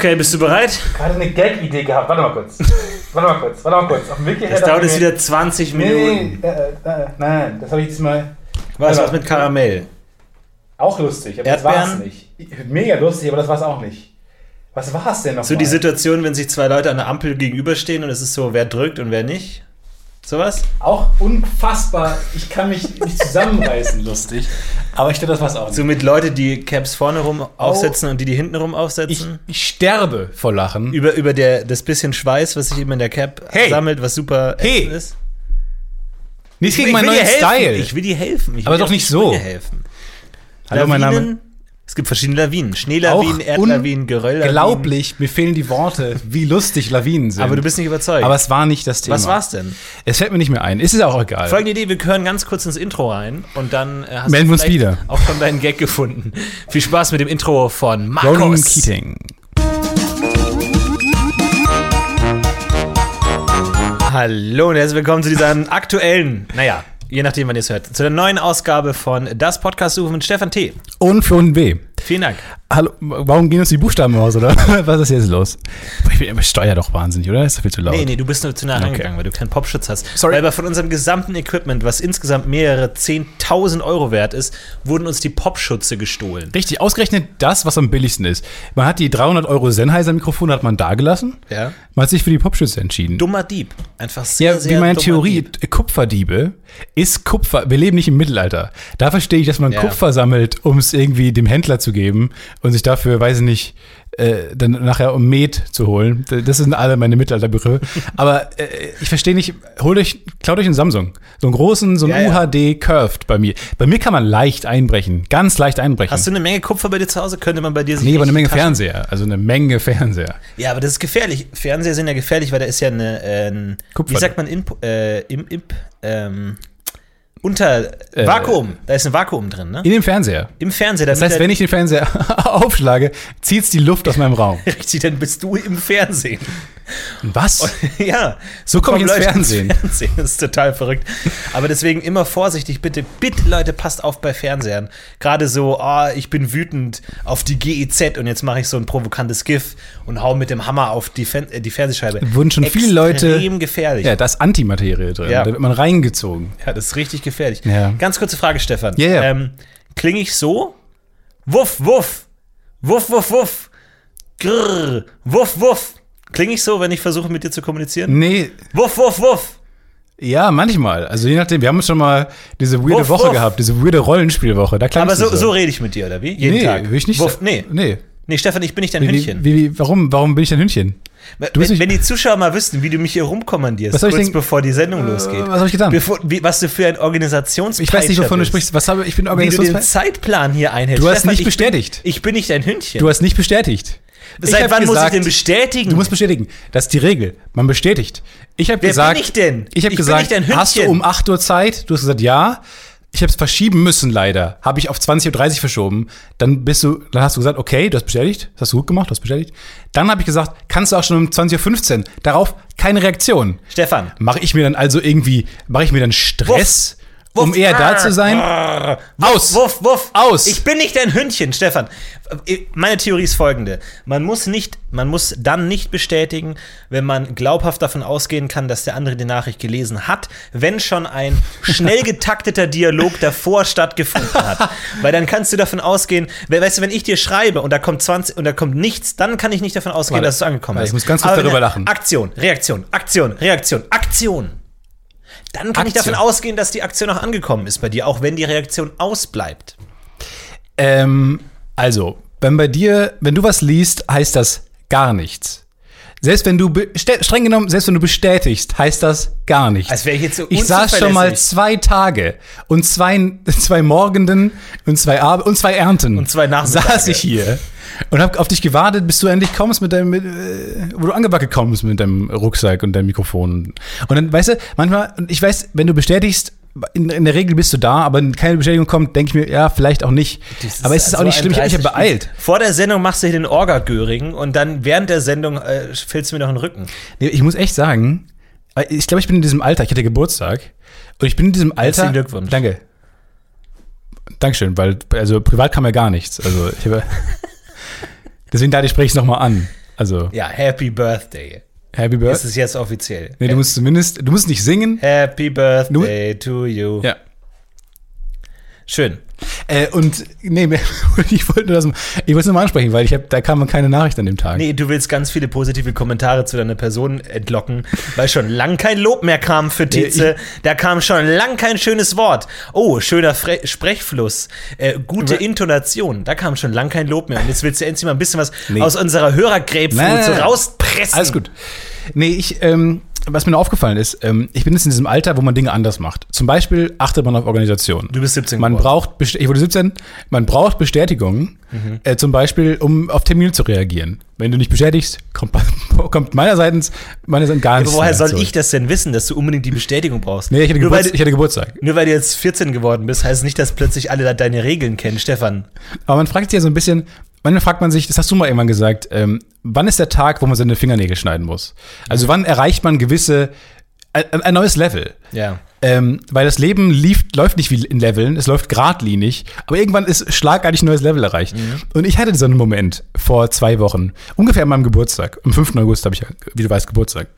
Okay, bist du bereit? Gerade eine Gag-Idee gehabt. Warte mal kurz. Warte mal kurz. Warte mal kurz. Auf dem Weg hierher Das dauert ich jetzt wieder 20 Nee, Minuten. nee, äh, äh, nein, das habe ich diesmal Was, was mit Karamell? auch lustig. Aber das war's Erdbeeren? nicht. Mega lustig, aber das war's auch nicht. Was war's denn noch? So die Situation, wenn sich zwei Leute an der Ampel gegenüberstehen und es ist so, wer drückt und wer nicht? Sowas? Auch unfassbar. Ich kann mich nicht zusammenreißen, lustig. Aber ich glaube, das war's auch nicht. So mit Leute, die Caps vorne rum aufsetzen und die die hinten rum Ich, aufsetzen? ich sterbe vor Lachen. über über der, das bisschen Schweiß, was sich eben in der Cap Hey! sammelt, was super Hey! ist. Nichts gegen Ich meinen neuen. Style. Ich will dir helfen. Ich Aber will dir doch nicht so. helfen. Hallo, mein Name. Es gibt verschiedene Lawinen. Schneelawinen, Erdlawinen, Gerölllawinen. Unglaublich, mir fehlen die Worte, wie lustig Lawinen sind. Aber du bist nicht überzeugt. Aber es war nicht das Thema. was war's denn? Es fällt mir nicht mehr ein. Ist es auch egal. Folgende Idee, wir hören ganz kurz ins Intro rein und dann äh, hast Melden wir uns wieder. auch schon deinen Gag gefunden. Viel Spaß mit dem Intro von Ronan Markus. Keating. Hallo und herzlich willkommen zu dieser aktuellen, naja, je nachdem, wann ihr es hört, zu der neuen Ausgabe von Das Podcast Suche mit Stefan T. Und Florian W. Vielen Dank. Hallo, warum gehen uns die Buchstaben aus, oder? Was ist jetzt los? Ich bin immer steuer doch wahnsinnig, oder? Ist doch viel zu laut. Nee, nee, du bist nur zu nah Okay. rangegangen, weil du keinen Popschutz hast. Sorry. Weil aber von unserem gesamten Equipment, was insgesamt mehrere 10.000 Euro wert ist, wurden uns die Popschutze gestohlen. Richtig, ausgerechnet das, was am billigsten ist. Man hat die 300 Euro Sennheiser-Mikrofone hat man da gelassen. Ja. Man hat sich für die Popschütze entschieden. Dummer Dieb. Einfach sehr, Ja, sehr wie meine Theorie, Dieb. Kupferdiebe ist Kupfer. Wir leben nicht im Mittelalter. Da verstehe ich, dass man Ja. Kupfer sammelt, um es irgendwie dem Händler zu geben und sich dafür, weiß ich nicht, äh, dann nachher um Met zu holen. Das sind alle meine Mittelalterbegriffe. Aber äh, ich verstehe nicht, holt euch, klaut euch einen Samsung. So einen großen, so einen Ja. UHD Curved bei mir. Bei mir kann man leicht einbrechen. Ganz leicht einbrechen. Hast du eine Menge Kupfer bei dir zu Hause? Könnte man bei dir sich nee, aber eine Menge Taschen- Fernseher. Also eine Menge Fernseher. Ja, aber das ist gefährlich. Fernseher sind ja gefährlich, weil da ist ja eine, äh, Kupfer. wie sagt man, Imp, äh, im, Imp, ähm, unter, Äh, Vakuum. Da ist ein Vakuum drin, ne? In dem Fernseher. Im Fernseher. Das heißt, wenn ich den Fernseher aufschlage, zieht's die Luft aus meinem Raum. Richtig, dann bist du im Fernsehen. Was? ja. So komm ich ins Fernsehen. Fernsehen. Das ist total verrückt. Aber deswegen immer vorsichtig, bitte, bitte, Leute, passt auf bei Fernsehern. Gerade so, ah, ich bin wütend auf die GEZ und jetzt mache ich so ein provokantes GIF und hau mit dem Hammer auf die, Fen äh, die Fernsehscheibe. Wurden schon viele Leute- Extrem gefährlich. Ja, da ist Antimaterie drin. Ja. Da wird man reingezogen. Ja, das ist richtig gefährlich. Ja. Ganz kurze Frage, Stefan. Ja, ja. Ähm, Klinge ich so? Wuff, wuff. Wuff, wuff, wuff. Grrr. Wuff, wuff. Klinge ich so, wenn ich versuche, mit dir zu kommunizieren? Nee, Wuff, wuff, wuff. ja, manchmal. Also je nachdem, wir haben schon mal diese weirde Wuff, Woche wuff. gehabt, diese weirde Rollenspielwoche. Da Aber so, du so rede ich mit dir, oder wie? Jeden nee, Tag. will ich nicht. Wuff, nee. Nee. Nee, Stefan, ich bin nicht dein Wie, Hündchen. wie, wie, warum, warum bin ich dein Hündchen? wenn, nicht- wenn die Zuschauer mal wüssten, wie du mich hier rumkommandierst, Was soll ich kurz denn- bevor die Sendung losgeht. was hab ich getan? Bevor, wie, was du für ein Organisationspeitscher Ich weiß nicht, wovon du sprichst. Was habe ich bin Wie du den Organisationspeitscher. Zeitplan hier einhältst. Du hast nicht ich bestätigt. Bin, ich bin nicht dein Hündchen. Du hast nicht bestätigt. Seit wann muss ich gesagt, denn bestätigen? Du musst bestätigen. Das ist die Regel. Man bestätigt. Ich habe Wer gesagt. bin ich denn? Ich habe gesagt, hast du um 8 Uhr Zeit? Du hast gesagt, ja. Ich habe es verschieben müssen, leider. Habe ich auf 20.30 Uhr verschoben. Dann bist du, dann hast du gesagt, okay, du hast bestätigt. Das hast du gut gemacht, du hast bestätigt. Dann habe ich gesagt, kannst du auch schon um 20.15 Uhr. Darauf keine Reaktion. Stefan. Mache ich mir dann also irgendwie, mache ich mir dann Stress, um Wuff. eher da zu sein? Aus! Wuff, wuff. Aus! Ich bin nicht dein Hündchen, Stefan. Meine Theorie ist folgende. Man muss nicht, man muss dann nicht bestätigen, wenn man glaubhaft davon ausgehen kann, dass der andere die Nachricht gelesen hat, wenn schon ein schnell getakteter Dialog davor stattgefunden hat. Weil dann kannst du davon ausgehen, we- weißt du, wenn ich dir schreibe und da kommt 20 und da kommt nichts, dann kann ich nicht davon ausgehen, Warte. dass es angekommen ist. ich muss ganz kurz darüber er- lachen. Aktion, Reaktion, Aktion, Reaktion, Aktion. Dann kann ich Aktion. davon ausgehen, dass die Aktion auch angekommen ist bei dir, auch wenn die Reaktion ausbleibt. Ähm, also, wenn bei dir, wenn du was liest, heißt das gar nichts. Selbst wenn du, streng genommen, selbst wenn du bestätigst, heißt das gar nichts. Als wäre ich jetzt so ich saß schon mal zwei Tage und zwei, zwei Morgenden und zwei Ab und zwei Ernten. Und zwei Nachmittage. Saß ich hier und hab auf dich gewartet, bis du endlich kommst mit deinem, mit, äh, wo du angebacken kommst mit deinem Rucksack und deinem Mikrofon. Und dann, weißt du, manchmal, und ich weiß, wenn du bestätigst, in, in der Regel bist du da, aber wenn keine Bestätigung kommt, denke ich mir, ja, vielleicht auch nicht. Das aber es ist auch nicht schlimm, ich habe mich ja 30 beeilt. Vor der Sendung machst du hier den Orga-Göring und dann während der Sendung äh, fällst du mir noch den Rücken. Nee, Ich muss echt sagen, äh, ich glaube, ich bin in diesem Alter, ich hatte Geburtstag und ich bin in diesem Alter. Herzlichen Glückwunsch. Danke. Dankeschön, weil, also privat kam ja gar nichts. Also ich habe. Deswegen dachte ich, spreche ich es nochmal an. Also, Ja, Happy Birthday. Happy Das Birthday. ist jetzt offiziell. Nee, du musst zumindest, du musst nicht singen. Happy Birthday to you. Ja. Schön. Äh, und, nee, ich wollte nur das, ich wollte es nur mal ansprechen, weil ich hab, da kam keine Nachricht an dem Tag. Nee, du willst ganz viele positive Kommentare zu deiner Person entlocken, weil schon lang kein Lob mehr kam für Tietze. Da kam schon lang kein schönes Wort. Oh, schöner Fre Sprechfluss, äh, gute Intonation. Da kam schon lang kein Lob mehr. Und jetzt willst du endlich mal ein bisschen was Nee. aus unserer Hörergrapefruit Nein, so rauspressen. Alles gut. Nee, ich, ähm, was mir aufgefallen ist, ähm, ich bin jetzt in diesem Alter, wo man Dinge anders macht. Zum Beispiel achtet man auf Organisation. Du bist 17 Man braucht, ich wurde 17, man braucht Bestätigung, Mhm. äh, zum Beispiel, um auf Termine zu reagieren. Wenn du nicht bestätigst, kommt, kommt meinerseits, meinerseits gar nichts. Aber woher soll ich das denn wissen, dass du unbedingt die Bestätigung brauchst? Nee, ich hatte, Geburts, du- ich hatte Geburtstag. nur weil du jetzt 14 geworden bist, heißt nicht, dass plötzlich alle deine Regeln kennen, Stefan. Aber man fragt sich ja so ein bisschen, manchmal fragt man sich, das hast du mal irgendwann gesagt, ähm, wann ist der Tag, wo man seine Fingernägel schneiden muss? Also wann erreicht man gewisse, ein, ein neues Level? Ja. Ähm, weil das Leben lief, läuft nicht wie in Leveln, es läuft geradlinig, aber irgendwann ist schlagartig ein neues Level erreicht. Und ich hatte so einen Moment vor zwei Wochen, ungefähr an meinem Geburtstag. Am 5. August habe ich, ja, wie du weißt, Geburtstag.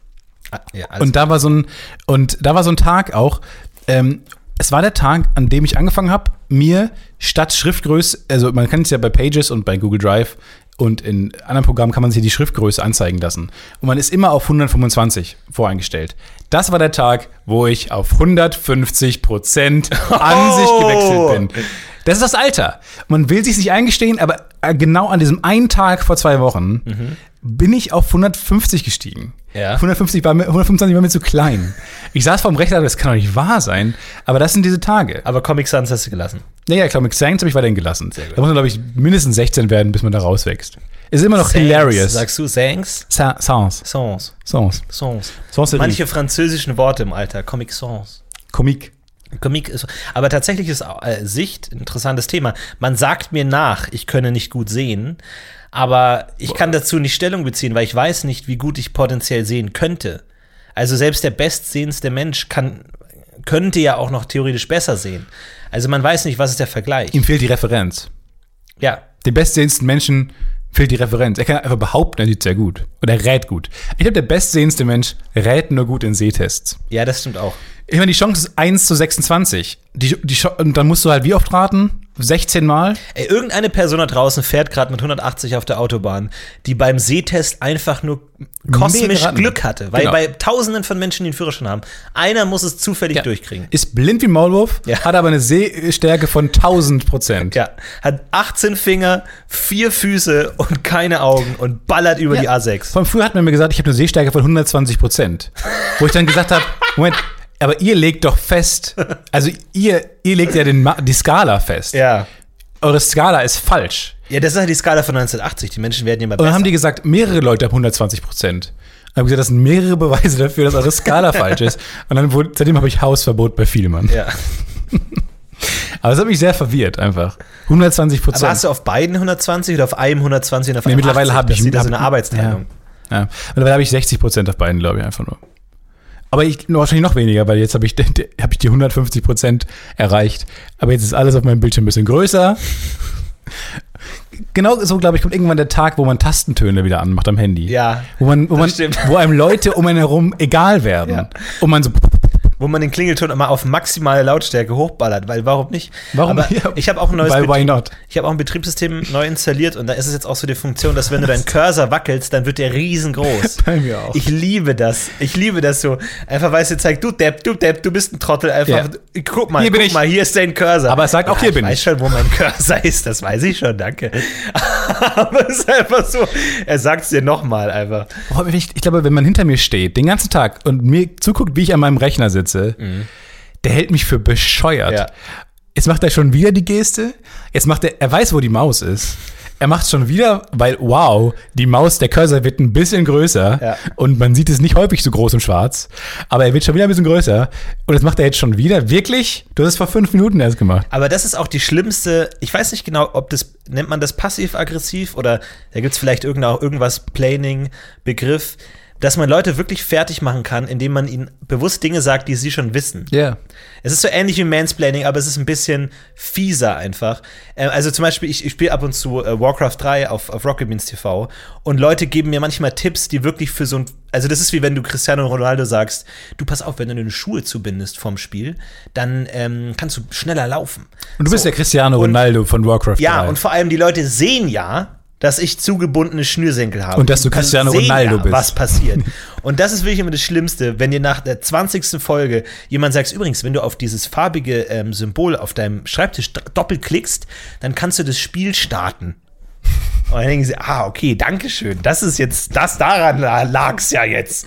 Ah, ja also, Und da war so ein, und da war so ein Tag auch, ähm, es war der Tag, an dem ich angefangen habe, mir statt Schriftgröße, also man kann es ja bei Pages und bei Google Drive und in anderen Programmen kann man sich die Schriftgröße anzeigen lassen. Und man ist immer auf 125 voreingestellt. Das war der Tag, wo ich auf 150 Prozent an sich gewechselt bin. Das ist das Alter. Man will sich nicht eingestehen, aber äh, genau an diesem einen Tag vor zwei Wochen bin ich auf 150 gestiegen. Ja. 150 war mir, 125 war mir zu klein. Ich saß vorm Rechner, das kann doch nicht wahr sein. Aber das sind diese Tage. aber Comic Sans hast du gelassen. Ja, ja, klar, mit Saints habe ich weiterhin gelassen. Da muss man, glaube ich, mindestens 16 werden, bis man da rauswächst. Es ist immer noch hilarious. Sagst du Sans? Sa Sans. Sans. Sans. Sans. Sans Manche französischen Worte im Alter. Comic Sans. Komik. Comic ist, aber tatsächlich ist äh, Sicht ein interessantes Thema. Man sagt mir nach, ich könne nicht gut sehen, aber ich kann dazu nicht Stellung beziehen, weil ich weiß nicht, wie gut ich potenziell sehen könnte. Also selbst der bestsehendste Mensch kann, könnte ja auch noch theoretisch besser sehen. Also man weiß nicht, was ist der Vergleich. Ihm fehlt die Referenz. Ja, Dem bestsehendsten Menschen fehlt die Referenz. Er kann einfach behaupten, er sieht sehr gut. Oder er rät gut. Ich glaube, der bestsehendste Mensch rät nur gut in Sehtests. ja, das stimmt auch. Ich meine, die Chance ist 1 zu 26. Die, die, und dann musst du halt wie oft raten? 16 Mal? Ey, irgendeine Person da draußen fährt gerade mit 180 auf der Autobahn, die beim Sehtest einfach nur kosmisch. Glück hatte. Weil Genau. bei tausenden von Menschen, die einen Führerschein haben, einer muss es zufällig durchkriegen. Ist blind wie Maulwurf, Ja. hat aber eine Sehstärke von 1000 Prozent. Ja, hat 18 Finger, vier Füße und keine Augen und ballert über die A6. Von früher hat man mir gesagt, ich habe eine Sehstärke von 120 Prozent. Wo ich dann gesagt habe, Moment, aber ihr legt doch fest, also ihr, ihr legt ja den, die Skala fest. Ja. Eure Skala ist falsch. Ja, das ist halt die Skala von 1980. Die Menschen werden immer Und besser. dann haben die gesagt, mehrere Leute haben 120 Prozent. Ich habe gesagt, das sind mehrere Beweise dafür, dass eure Skala falsch ist. Und dann wurde, seitdem habe ich Hausverbot bei Vielmann. ja. Aber das hat mich sehr verwirrt, einfach. 120 Aber Prozent. hast du auf beiden 120 oder auf einem 120 und auf Nee, einem mittlerweile 80? habe ich Das ist so eine Arbeitsteilung. Ja. ja. Mittlerweile habe ich 60 Prozent auf beiden, glaube ich, einfach nur. Aber ich wahrscheinlich noch weniger, weil jetzt habe ich, hab ich die 150 Prozent erreicht. Aber jetzt ist alles auf meinem Bildschirm ein bisschen größer. Genau so, glaube ich, kommt irgendwann der Tag, wo man Tastentöne wieder anmacht am Handy. Ja, Wo, man, wo, man, stimmt. wo einem Leute um einen herum egal werden. Ja. Und man so, Wo man den Klingelton immer auf maximale Lautstärke hochballert, weil warum nicht? Warum? Aber Ja. ich habe auch ein neues Weil why not? Ich habe auch ein Betriebssystem neu installiert und da ist es jetzt auch so die Funktion, dass wenn du deinen Cursor wackelst, dann wird der riesengroß. Bei mir auch. Ich liebe das. Ich liebe das so. Einfach weil es dir zeigt, du Depp, du Depp, du bist ein Trottel. Einfach, Ja. guck mal, Hier bin guck ich. mal, hier ist dein Cursor. Aber es sagt auch, ja, hier ich bin weiß ich. schon, wo mein Cursor ist. Das weiß ich schon, danke. Aber es ist einfach so, er sagt es dir nochmal einfach. Ich, ich glaube, wenn man hinter mir steht, den ganzen Tag und mir zuguckt, wie ich an meinem Rechner sitze, der hält mich für bescheuert. Mhm. Ja. Jetzt macht er schon wieder die Geste. Jetzt macht er, er weiß, wo die Maus ist. Er macht schon wieder, weil, wow, die Maus, der Cursor wird ein bisschen größer Ja. und man sieht es nicht häufig so groß und schwarz, aber er wird schon wieder ein bisschen größer und das macht er jetzt schon wieder. Wirklich? Du hast es vor fünf Minuten erst gemacht. Aber das ist auch die schlimmste, ich weiß nicht genau, ob das, nennt man das passiv-aggressiv oder da gibt es vielleicht irgendwas Planing-Begriff, dass man Leute wirklich fertig machen kann, indem man ihnen bewusst Dinge sagt, die sie schon wissen. Ja. Es ist so ähnlich wie Mansplaining, aber es ist ein bisschen fieser einfach. Äh, also zum Beispiel, ich, ich spiele ab und zu äh, Warcraft 3 auf, auf Rocket Beans TV und Leute geben mir manchmal Tipps, die wirklich für so ein. Also, das ist wie wenn du Cristiano Ronaldo sagst: Du pass auf, wenn du deine Schuhe zubindest vom Spiel, dann ähm, kannst du schneller laufen. Und du bist So. der Cristiano Und- Ronaldo von Warcraft Ja, 3. und vor allem die Leute sehen ja, dass ich zugebundene Schnürsenkel habe. Und dass du Cristiano Ronaldo ja, bist. was passiert. Und das ist wirklich immer das Schlimmste, wenn dir nach der 20. Folge jemand sagt, übrigens, wenn du auf dieses farbige ähm, Symbol auf deinem Schreibtisch doppelklickst, dann kannst du das Spiel starten. Und dann denken sie, ah, okay, danke schön. Das ist jetzt, das daran lag es ja jetzt.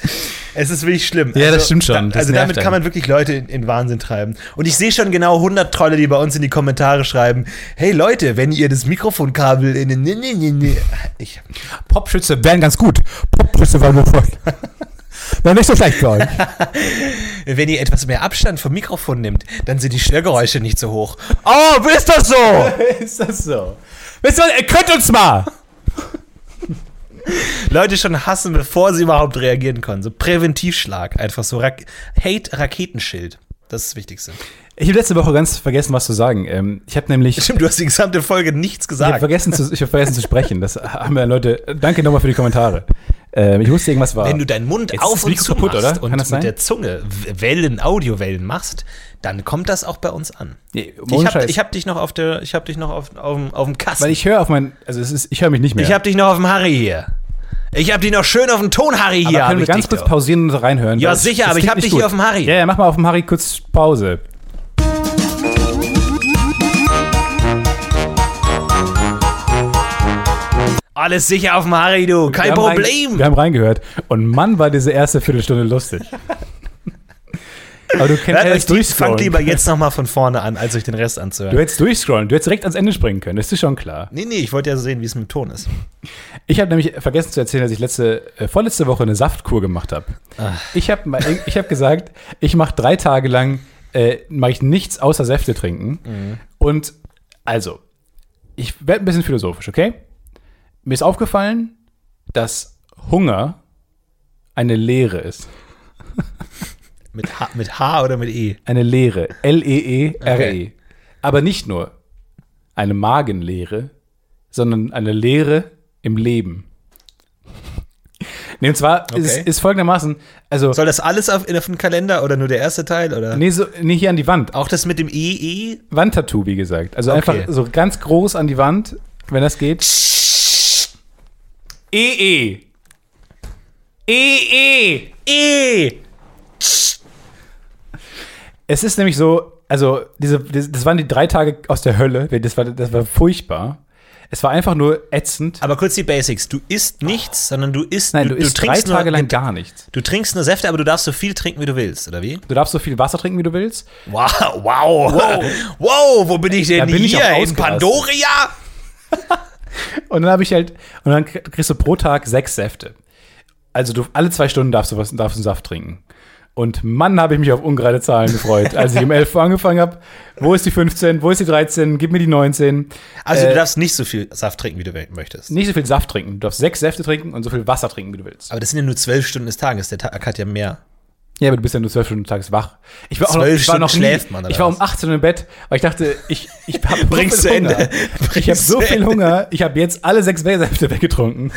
Es ist wirklich schlimm. Ja, das stimmt schon. Da, Das also damit einen. kann man wirklich Leute in, in Wahnsinn treiben. Und ich sehe schon genau 100 Trolle, die bei uns in die Kommentare schreiben, hey Leute, wenn ihr das Mikrofonkabel in den... Nee, nee, nee. Ich, Popschütze wären ganz gut. Popschütze waren nur voll. Wäre nicht so schlecht für euch. wenn ihr etwas mehr Abstand vom Mikrofon nimmt, dann sind die Störgeräusche nicht so hoch. Oh, ist das so? Ist das so? Wisst ihr, könnt uns mal! Leute schon hassen, bevor sie überhaupt reagieren können. So Präventivschlag, einfach so Rak Hate-Raketenschild. Das ist das Wichtigste. Ich habe letzte Woche ganz vergessen, was zu sagen. Ähm, ich habe nämlich. Stimmt, du hast die gesamte Folge nichts Ich habe gesagt. vergessen, zu, ich hab vergessen zu sprechen. Das haben wir Leute. Danke nochmal für die Kommentare. Ähm, ich wusste, irgendwas war. Wenn du deinen Mund Jetzt auf und zu kaputt, machst oder? und mit sein? der Zunge Wellen, Audiowellen machst, dann kommt das auch bei uns an. Nee, Ich habe hab dich noch auf der, ich habe dich noch auf, auf, dem- auf dem Kasten. Weil ich höre auf mein. Also, es ist, ich höre mich nicht mehr. Ich habe dich noch auf dem Harry hier. Ich habe dich noch schön auf dem Ton Harry hier. aber können wir ganz kurz doch. pausieren und reinhören? Ja, sicher, aber ich klingt hab nicht dich gut. hier auf dem Harry. Ja, ja, mach mal auf dem Harry kurz Pause. Alles sicher auf dem Harry, du. Kein Wir haben rein- Problem. wir haben reingehört. Und Mann, war diese erste Viertelstunde lustig. aber du kennst euch jetzt die, fangt durchscrollen. lieber jetzt noch mal von vorne an, als euch den Rest anzuhören. Du hättest durchscrollen. Du hättest direkt ans Ende springen können. Das ist schon klar. Nee, nee, ich wollte ja sehen, wie es mit dem Ton ist. Ich habe nämlich vergessen zu erzählen, dass ich letzte, äh, vorletzte Woche eine Saftkur gemacht habe. Ich habe ich hab gesagt, ich mache drei Tage lang äh, mache ich nichts außer Säfte trinken. Und also, ich werde ein bisschen philosophisch, okay? Mir ist aufgefallen, dass Hunger eine Leere ist. Mit H, mit H oder mit E? Eine Leere. L-E-E-R-E. Okay. Aber nicht nur eine Magenleere, sondern eine Leere im Leben. Nee, und zwar ist, Okay. ist folgendermaßen, also, Soll das alles auf, auf dem Kalender oder nur der erste Teil? Oder? nee, so, nee, hier an die Wand. Auch das mit dem EE? Wandtattoo, wie gesagt. Also Okay. einfach so ganz groß an die Wand, wenn das geht. E-E. E-E. E! Es ist nämlich so, also diese, das waren die drei Tage aus der Hölle. Das war, das war furchtbar. Es war einfach nur ätzend. Aber kurz die Basics. Du isst nichts, sondern du isst. Nein, du, isst drei trinkst Tage nur, lang gar nichts. Du trinkst nur Säfte, aber du darfst so viel trinken, wie du willst, oder wie? Du darfst so viel Wasser trinken, wie du willst. Wow, wow. Wow, wo bin ich denn Da bin hier? In. Pandoria? Und dann habe ich halt, und dann kriegst du pro Tag sechs Säfte. Also du, alle zwei Stunden darfst du was, darfst du einen Saft trinken. Und Mann, habe ich mich auf ungerade Zahlen gefreut, als ich um 11 Uhr angefangen habe. Wo ist die 15? Wo ist die 13? Gib mir die 19. Also Äh, du darfst nicht so viel Saft trinken, wie du möchtest. Nicht so viel Saft trinken. Du darfst sechs Säfte trinken und so viel Wasser trinken, wie du willst. Aber das sind ja nur zwölf Stunden des Tages. Der Tag hat ja mehr. Ja, aber du bist ja nur zwölf Stunden tages wach. Ich war, auch noch, ich war noch nie, schläft man, Ich war um was? 18 Uhr im Bett, weil ich dachte, ich, ich habe Bring's so zu viel Ende. Hunger. Ich habe Bring's so viel Ende. Hunger. Ich habe jetzt alle sechs Säfte weggetrunken.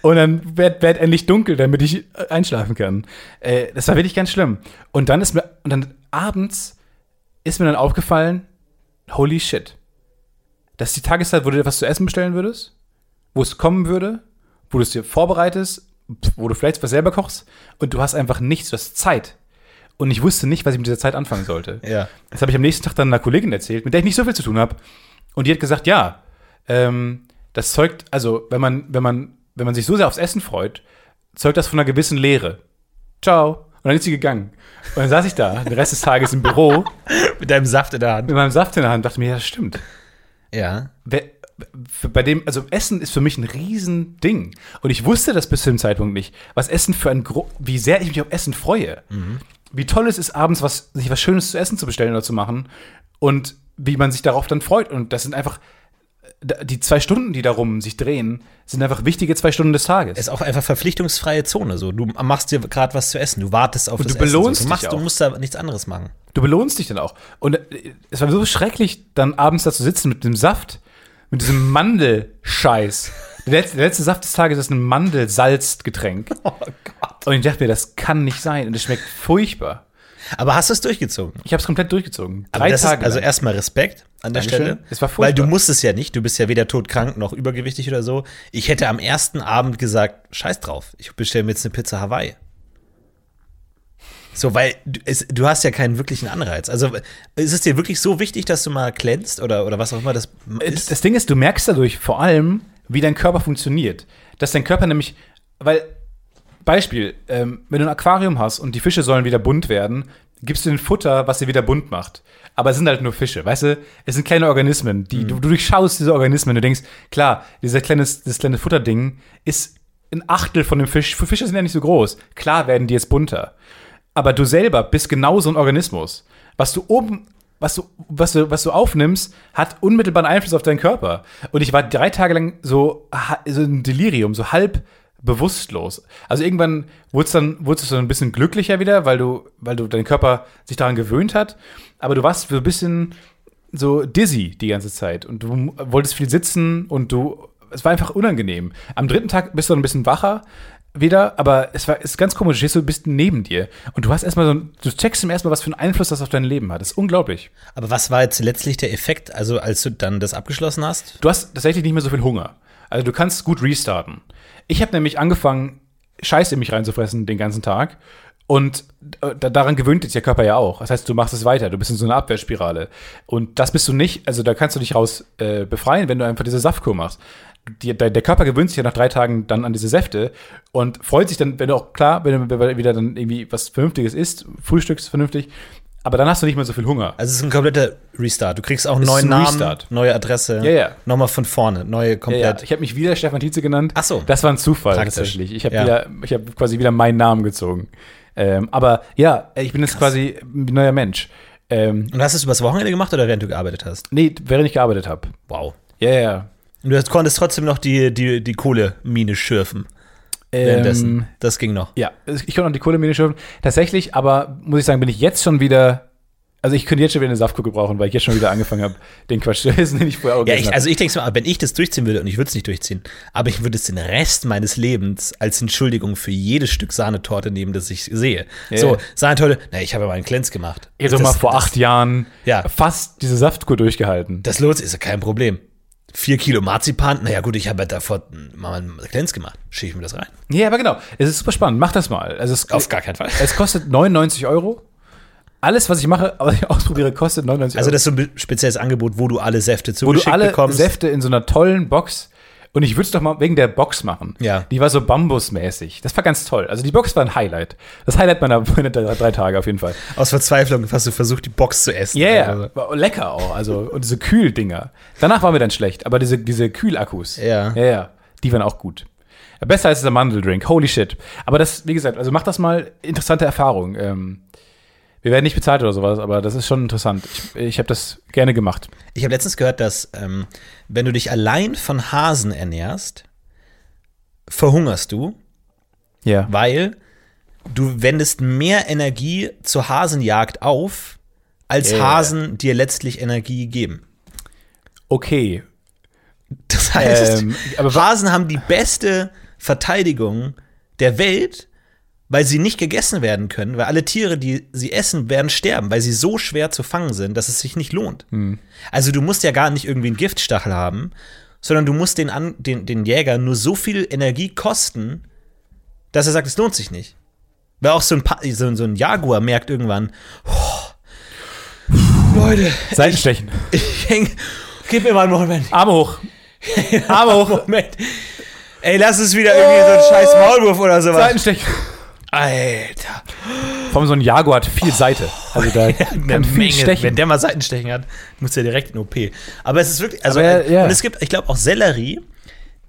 Und dann wird, wird endlich dunkel, damit ich äh, einschlafen kann. Äh, das war wirklich ganz schlimm. Und dann ist mir, und dann abends ist mir dann aufgefallen, holy shit. Das ist die Tageszeit, wo du dir was zu essen bestellen würdest, wo es kommen würde, wo du es dir vorbereitest, wo du vielleicht was selber kochst und du hast einfach nichts, du hast Zeit. Und ich wusste nicht, was ich mit dieser Zeit anfangen sollte. Ja. Das habe ich am nächsten Tag dann einer Kollegin erzählt, mit der ich nicht so viel zu tun habe. Und die hat gesagt, ja, ähm, das zeugt, also wenn man, wenn man, wenn man sich so sehr aufs Essen freut, zeugt das von einer gewissen Leere. Ciao. Und dann ist sie gegangen. Und dann saß ich da, den Rest des Tages im Büro, Mit deinem Saft in der Hand. mit meinem Saft in der Hand, dachte mir, ja, das stimmt. Ja. Wer, bei dem, also Essen ist für mich ein Riesending. Und ich wusste das bis zu dem Zeitpunkt nicht, was Essen für ein Gro wie sehr ich mich auf Essen freue. Wie toll es ist, abends was, sich was Schönes zu essen zu bestellen oder zu machen. Und wie man sich darauf dann freut. Und das sind einfach, die zwei Stunden, die darum sich drehen, sind einfach wichtige zwei Stunden des Tages. Es ist auch einfach verpflichtungsfreie Zone. So, du machst dir gerade was zu essen, du wartest auf Und das du belohnst Essen. So. Du, dich machst, du auch. musst da nichts anderes machen. Du belohnst dich dann auch. Und äh, es war so schrecklich, dann abends da zu sitzen mit dem Saft, mit diesem Mandelscheiß. Der letzte, der letzte Saft des Tages ist ein Mandelsalzgetränk. Oh Gott. Und ich dachte mir, das kann nicht sein. Und es schmeckt furchtbar. Aber hast du es durchgezogen? Ich habe es komplett durchgezogen. Aber Drei das Tage. ist, also erstmal Respekt an der Dankeschön. Stelle. Es war weil du furchtbar. musst es ja nicht. Du bist ja weder todkrank noch übergewichtig oder so. Ich hätte am ersten Abend gesagt, scheiß drauf. Ich bestelle mir jetzt eine Pizza Hawaii. So, weil du, es, du hast ja keinen wirklichen Anreiz. Also ist es dir wirklich so wichtig, dass du mal glänzt oder, oder was auch immer das Äh, ist? Das Ding ist, du merkst dadurch vor allem, wie dein Körper funktioniert. Dass dein Körper nämlich, weil, Beispiel, ähm, wenn du ein Aquarium hast und die Fische sollen wieder bunt werden, gibst du den Futter, was sie wieder bunt macht. Aber es sind halt nur Fische, weißt du? Es sind kleine Organismen, die, du, du durchschaust diese Organismen, du denkst, klar, dieser kleines, das kleine Futterding ist ein Achtel von dem Fisch. Fische sind ja nicht so groß. Klar werden die jetzt bunter. Aber du selber bist genauso ein Organismus. Was du oben, was du, was du, was du aufnimmst, hat unmittelbaren Einfluss auf deinen Körper. Und ich war drei Tage lang so, so ein Delirium, so halb bewusstlos. Also irgendwann wurde es dann, wurdest du so ein bisschen glücklicher wieder, weil du, weil du dein Körper sich daran gewöhnt hat. Aber du warst so ein bisschen so dizzy die ganze Zeit und du wolltest viel sitzen und du, es war einfach unangenehm. Am dritten Tag bist du ein bisschen wacher wieder, aber es war ist ganz komisch, du stehst so ein bisschen neben dir und du hast erstmal so, ein- du checkst zum ersten Mal, was für einen Einfluss das auf dein Leben hat. Das ist unglaublich. Aber was war jetzt letztlich der Effekt, also als du dann das abgeschlossen hast? Du hast tatsächlich nicht mehr so viel Hunger. Also du kannst gut restarten. Ich habe nämlich angefangen, Scheiße in mich reinzufressen den ganzen Tag. Und äh, da- daran gewöhnt sich der Körper ja auch. Das heißt, du machst es weiter, du bist in so einer Abwehrspirale. Und das bist du nicht, also da kannst du dich raus äh, befreien, wenn du einfach diese Saftkur machst. Die, der, der Körper gewöhnt sich ja nach drei Tagen dann an diese Säfte und freut sich dann, wenn du auch klar, wenn du wieder dann irgendwie was Vernünftiges isst, frühstückst vernünftig, aber dann hast du nicht mehr so viel Hunger. Also es ist ein kompletter Restart. Du kriegst auch einen Es neuen ein Namen, neue Adresse. Ja, ja. Nochmal von vorne, neue Ja, komplett. ja. Ich habe mich wieder Stefan Tietze genannt. Ach so. Das war ein Zufall Praktisch. tatsächlich. Ich habe Ja. wieder, ich habe quasi wieder meinen Namen gezogen. Ähm, aber ja, ich bin jetzt quasi ein neuer Mensch. Ähm, Und hast du es übers Wochenende gemacht oder während du gearbeitet hast? nee, während ich gearbeitet habe. Wow. Ja, ja, ja. Und du konntest trotzdem noch die, die, die Kohlemine schürfen währenddessen. Ähm, das ging noch. ja, ich konnte noch die Kohlemine schürfen. Tatsächlich, aber muss ich sagen, bin ich jetzt schon wieder. Also ich könnte jetzt schon wieder eine Saftkur gebrauchen, weil ich jetzt schon wieder angefangen habe, den Quatsch zu essen, den ich vorher auch Ja, ich, also ich denke mal, wenn ich das durchziehen würde, und ich würde es nicht durchziehen, aber ich würde es den Rest meines Lebens als Entschuldigung für jedes Stück Sahnetorte nehmen, das ich sehe. Ja. So, Sahnetorte, na, ich habe mal einen Cleanse gemacht. Jetzt auch Das- mal vor das- acht Jahren Ja. fast diese Saftkur durchgehalten. Das lohnt sich, ist ja kein Problem. Vier Kilo Marzipan, naja gut, ich habe ja davor mal einen Cleanse gemacht. Schiebe ich mir das rein? Ja, aber genau. Es ist super spannend. Mach das mal. Also es, Auf gar keinen Fall. Es kostet 99 Euro. Alles, was ich mache, was ich ausprobiere, kostet 99 Also Euro. das ist so ein spezielles Angebot, wo du alle Säfte wo du zugeschickt alle bekommst. Säfte in so einer tollen Box und ich würde es doch mal wegen der Box machen. Ja. Die war so bambusmäßig. Das war ganz toll. Also die Box war ein Highlight. Das Highlight meiner, meiner drei Tage auf jeden Fall. Aus Verzweiflung hast du versucht, die Box zu essen. Ja, Also, yeah, war lecker auch. Also und diese Kühldinger. Danach waren wir dann schlecht, aber diese, diese Kühlakkus. Ja. Ja, ja. Die waren auch gut. Besser als dieser Mandeldrink. Holy shit. Aber das, wie gesagt, also mach das mal. Interessante Erfahrung. Ähm, wir werden nicht bezahlt oder sowas, aber das ist schon interessant. Ich, ich habe das gerne gemacht. Ich habe letztens gehört, dass ähm, wenn du dich allein von Hasen ernährst, verhungerst du, Ja. weil du wendest mehr Energie zur Hasenjagd auf, als Ja. Hasen dir letztlich Energie geben. Okay. Das heißt, Ähm, Hasen haben die beste Verteidigung der Welt, weil sie nicht gegessen werden können, weil alle Tiere, die sie essen, werden sterben, weil sie so schwer zu fangen sind, dass es sich nicht lohnt. Hm. Also du musst ja gar nicht irgendwie einen Giftstachel haben, sondern du musst den, an, den, den Jäger nur so viel Energie kosten, dass er sagt, es lohnt sich nicht. Weil auch so ein, Pa- so, so ein Jaguar merkt irgendwann, oh, Leute, Seitenstechen. ich häng, gib mir mal einen Moment. Arme hoch. Arme hoch. Moment. Ey, lass es wieder irgendwie so ein scheiß Maulwurf oder sowas. Seitenstechen. Alter. Vor allem so ein Jaguar hat viel Seite. Also da Eine Menge. stechen. Wenn der mal Seitenstechen hat, muss er direkt in OP. Aber es ist wirklich, also, Aber ja, äh, ja. und es gibt, ich glaube, auch Sellerie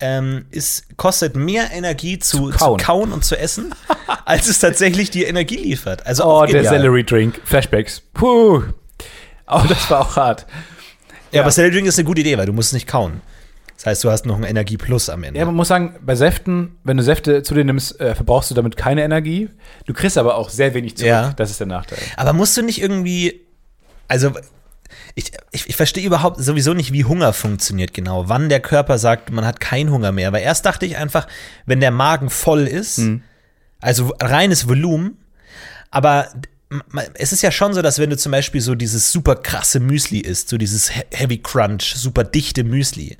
ähm, ist, kostet mehr Energie zu, zu, kauen. kauen. und zu essen, als es tatsächlich die Energie liefert. Also Oh, der. Celery Drink. Flashbacks. Puh. Oh, das war auch hart. Ja, aber Celery Drink ist eine gute Idee, weil du musst es nicht kauen. Das heißt, du hast noch einen Energieplus am Ende. Ja, man muss sagen, bei Säften, wenn du Säfte zu dir nimmst, äh, verbrauchst du damit keine Energie. Du kriegst aber auch sehr wenig zurück. Ja. Das ist der Nachteil. Aber musst du nicht irgendwie, also ich, ich, ich verstehe überhaupt sowieso nicht, wie Hunger funktioniert genau. Wann der Körper sagt, man hat keinen Hunger mehr. Weil erst dachte ich einfach, wenn der Magen voll ist, also reines Volumen, aber es ist ja schon so, dass wenn du zum Beispiel so dieses super krasse Müsli isst, so dieses He- Heavy Crunch, super dichte Müsli,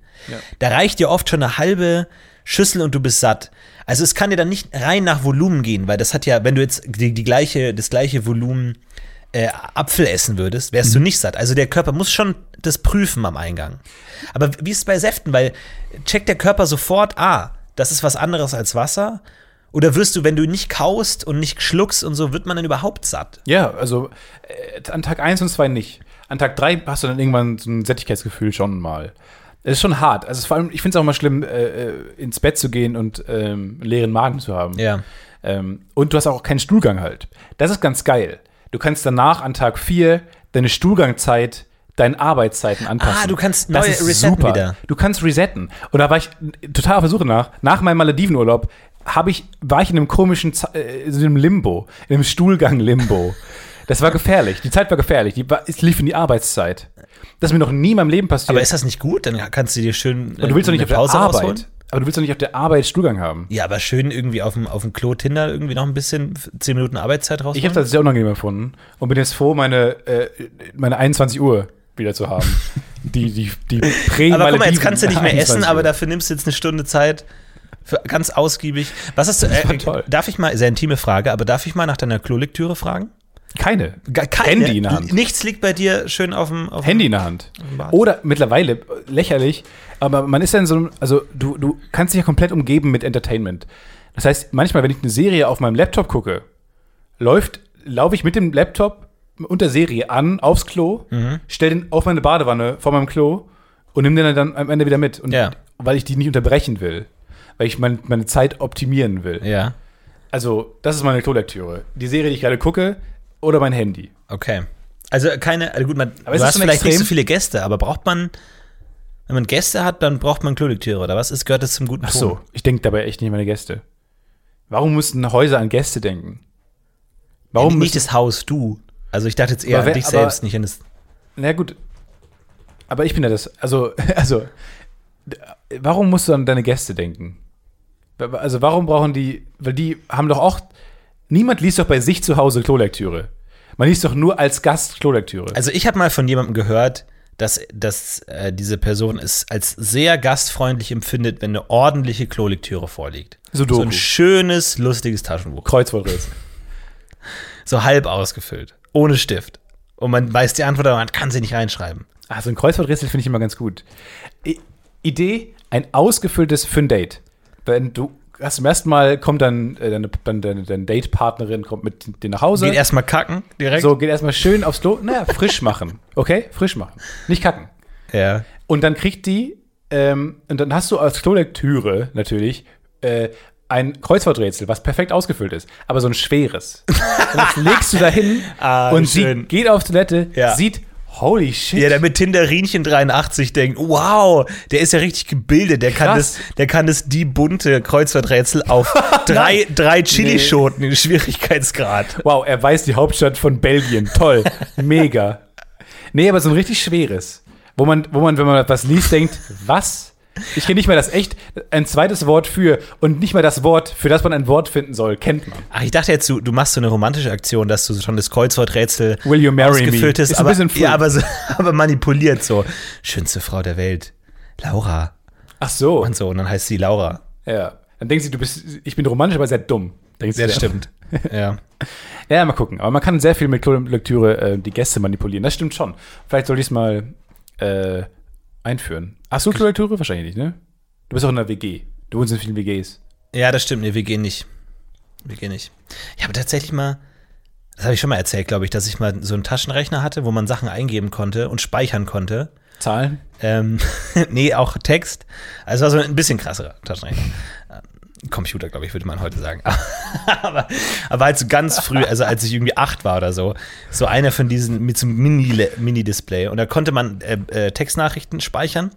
da reicht dir oft schon eine halbe Schüssel und du bist satt. Also es kann dir dann nicht rein nach Volumen gehen, weil das hat ja, wenn du jetzt die, die gleiche, das gleiche Volumen äh, Apfel essen würdest, wärst du nicht satt. Also der Körper muss schon das prüfen am Eingang. Aber wie ist es bei Säften? Weil checkt der Körper sofort, ah, das ist was anderes als Wasser? Oder wirst du, wenn du nicht kaust und nicht schluckst und so, wird man dann überhaupt satt? Ja, also äh, an Tag 1 und 2 nicht. An Tag 3 hast du dann irgendwann so ein Sättigkeitsgefühl schon mal. Es ist schon hart. Also vor allem, ich finde es auch mal schlimm, äh, äh, ins Bett zu gehen und ähm, einen leeren Magen zu haben. Ja. Ähm, und du hast auch keinen Stuhlgang halt. Das ist ganz geil. Du kannst danach an Tag 4 deine Stuhlgangzeit deinen Arbeitszeiten anpassen. Ah, du kannst das neu ist resetten super. wieder. Du kannst resetten. Und da war ich total auf der Suche nach. Nach meinem Maledivenurlaub habe ich, war ich in einem komischen, Ze- äh, einem Limbo, in einem Stuhlgang-Limbo. Das war gefährlich. Die Zeit war gefährlich. Die war, es lief in die Arbeitszeit. Das ist mir noch nie in meinem Leben passiert. Aber ist das nicht gut? Dann kannst du dir schön Und du willst doch nicht eine auf der rausholen? Arbeit. Aber du willst doch nicht auf der Arbeit Stuhlgang haben. Ja, aber schön irgendwie auf dem, auf dem Klo Tinder irgendwie noch ein bisschen 10 Minuten Arbeitszeit raus. Ich habe das sehr unangenehm empfunden und bin jetzt froh, meine, äh, meine 21 Uhr wieder zu haben. die, die, die prä Aber guck mal, jetzt kannst du nicht mehr 21 essen, Uhr. aber dafür nimmst du jetzt eine Stunde Zeit. Für ganz ausgiebig. Was du? Äh, toll. Darf ich mal, sehr intime Frage, aber darf ich mal nach deiner Klolektüre fragen? Keine. Gar keine. Handy in der Hand. Nichts liegt bei dir schön auf dem. Auf Handy in der Hand. Oder mittlerweile, äh, lächerlich, aber man ist ja in so einem, also du, du kannst dich ja komplett umgeben mit Entertainment. Das heißt, manchmal, wenn ich eine Serie auf meinem Laptop gucke, läuft, laufe ich mit dem Laptop und der Serie an, aufs Klo, Mhm. stell den auf meine Badewanne vor meinem Klo und nimm den dann am Ende wieder mit. Und Ja. weil ich die nicht unterbrechen will. Weil ich mein, meine Zeit optimieren will. Ja, Also, das ist meine Klolektüre. Die Serie, die ich gerade gucke, oder mein Handy. okay. Also keine, also gut, man, Aber ist du hast vielleicht nicht extrem? so viele Gäste, aber braucht man, wenn man Gäste hat, dann braucht man Klolektüre, oder was? Ist, gehört das zum guten Ach Ton? so, ich denke dabei echt nicht an meine Gäste. Warum müssten Häuser an Gäste denken? Warum nicht müssen, das Haus, du. Also ich dachte jetzt eher Aber wer- an dich aber- selbst, nicht an das. Na gut. Aber ich bin ja das. Also, also, warum musst du an deine Gäste denken? Also, warum brauchen die, weil die haben doch auch, niemand liest doch bei sich zu Hause Klolektüre. Man liest doch nur als Gast Klolektüre. Also ich habe mal von jemandem gehört, dass, dass äh, diese Person es als sehr gastfreundlich empfindet, wenn eine ordentliche Klolektüre vorliegt. Sudoku. So ein schönes, lustiges Taschenbuch. Kreuzworträtsel. So halb ausgefüllt. Ohne Stift. Und man weiß die Antwort, aber man kann sie nicht reinschreiben. Ah, so ein Kreuzworträtsel finde ich immer ganz gut. I Idee, ein ausgefülltes für ein Date. Wenn du hast zum ersten Mal kommt dann äh, deine, dann deine, deine Date-Partnerin kommt mit dir nach Hause. Geht erstmal kacken, direkt. so, geht erstmal schön aufs Klo. Naja, frisch machen. Okay? Frisch machen. Nicht kacken. Ja. Und dann kriegt die, ähm, und dann hast du als Klolektüre natürlich äh, ein Kreuzworträtsel, was perfekt ausgefüllt ist, aber so ein schweres. und das legst du da hin Ah, und schön. sie geht auf Toilette, Ja. sieht, holy shit. Ja, damit Tinderinchen 83 denkt, wow, der ist ja richtig gebildet, der kann Krass. das, der kann das die bunte Kreuzworträtsel auf drei, drei Chilischoten in Schwierigkeitsgrad. Wow, er weiß die Hauptstadt von Belgien. Toll. Mega. Nee, aber so ein richtig schweres. Wo man, wo man, wenn man was liest, denkt, was? Ich kenne nicht mal das echt, ein zweites Wort für und nicht mal das Wort, für das man ein Wort finden soll, kennt man. Ach, ich dachte jetzt, du, du machst so eine romantische Aktion, dass du schon das Kreuzworträtsel Will you marry me? ausgefüllt ist, Ist ein aber, bisschen früh. ja, aber, so, aber manipuliert so. Schönste Frau der Welt. Laura. Ach so. Und so, und dann heißt sie Laura. Ja. Dann denkt sie, du bist, ich bin romantisch, aber sehr dumm. Denkt sie Das stimmt. ja. Ja, mal gucken. Aber man kann sehr viel mit Klolektüre äh, die Gäste manipulieren. Das stimmt schon. Vielleicht soll ich es mal äh, einführen. Hast du Klolektüre? Wahrscheinlich nicht, ne? Du bist auch in einer WG. Du wohnst in vielen WGs. Ja, das stimmt. Nee, gehen nicht. Gehen nicht. Ich habe tatsächlich mal, das habe ich schon mal erzählt, glaube ich, dass ich mal so einen Taschenrechner hatte, wo man Sachen eingeben konnte und speichern konnte. Zahlen? Ähm, nee, auch Text. Also es war so ein bisschen krasserer Taschenrechner. Computer, glaube ich, würde man heute sagen. aber, aber halt so ganz früh, also als ich irgendwie acht war oder so, so einer von diesen mit so einem Mini- Mini-Display. und da konnte man äh, äh, Textnachrichten speichern.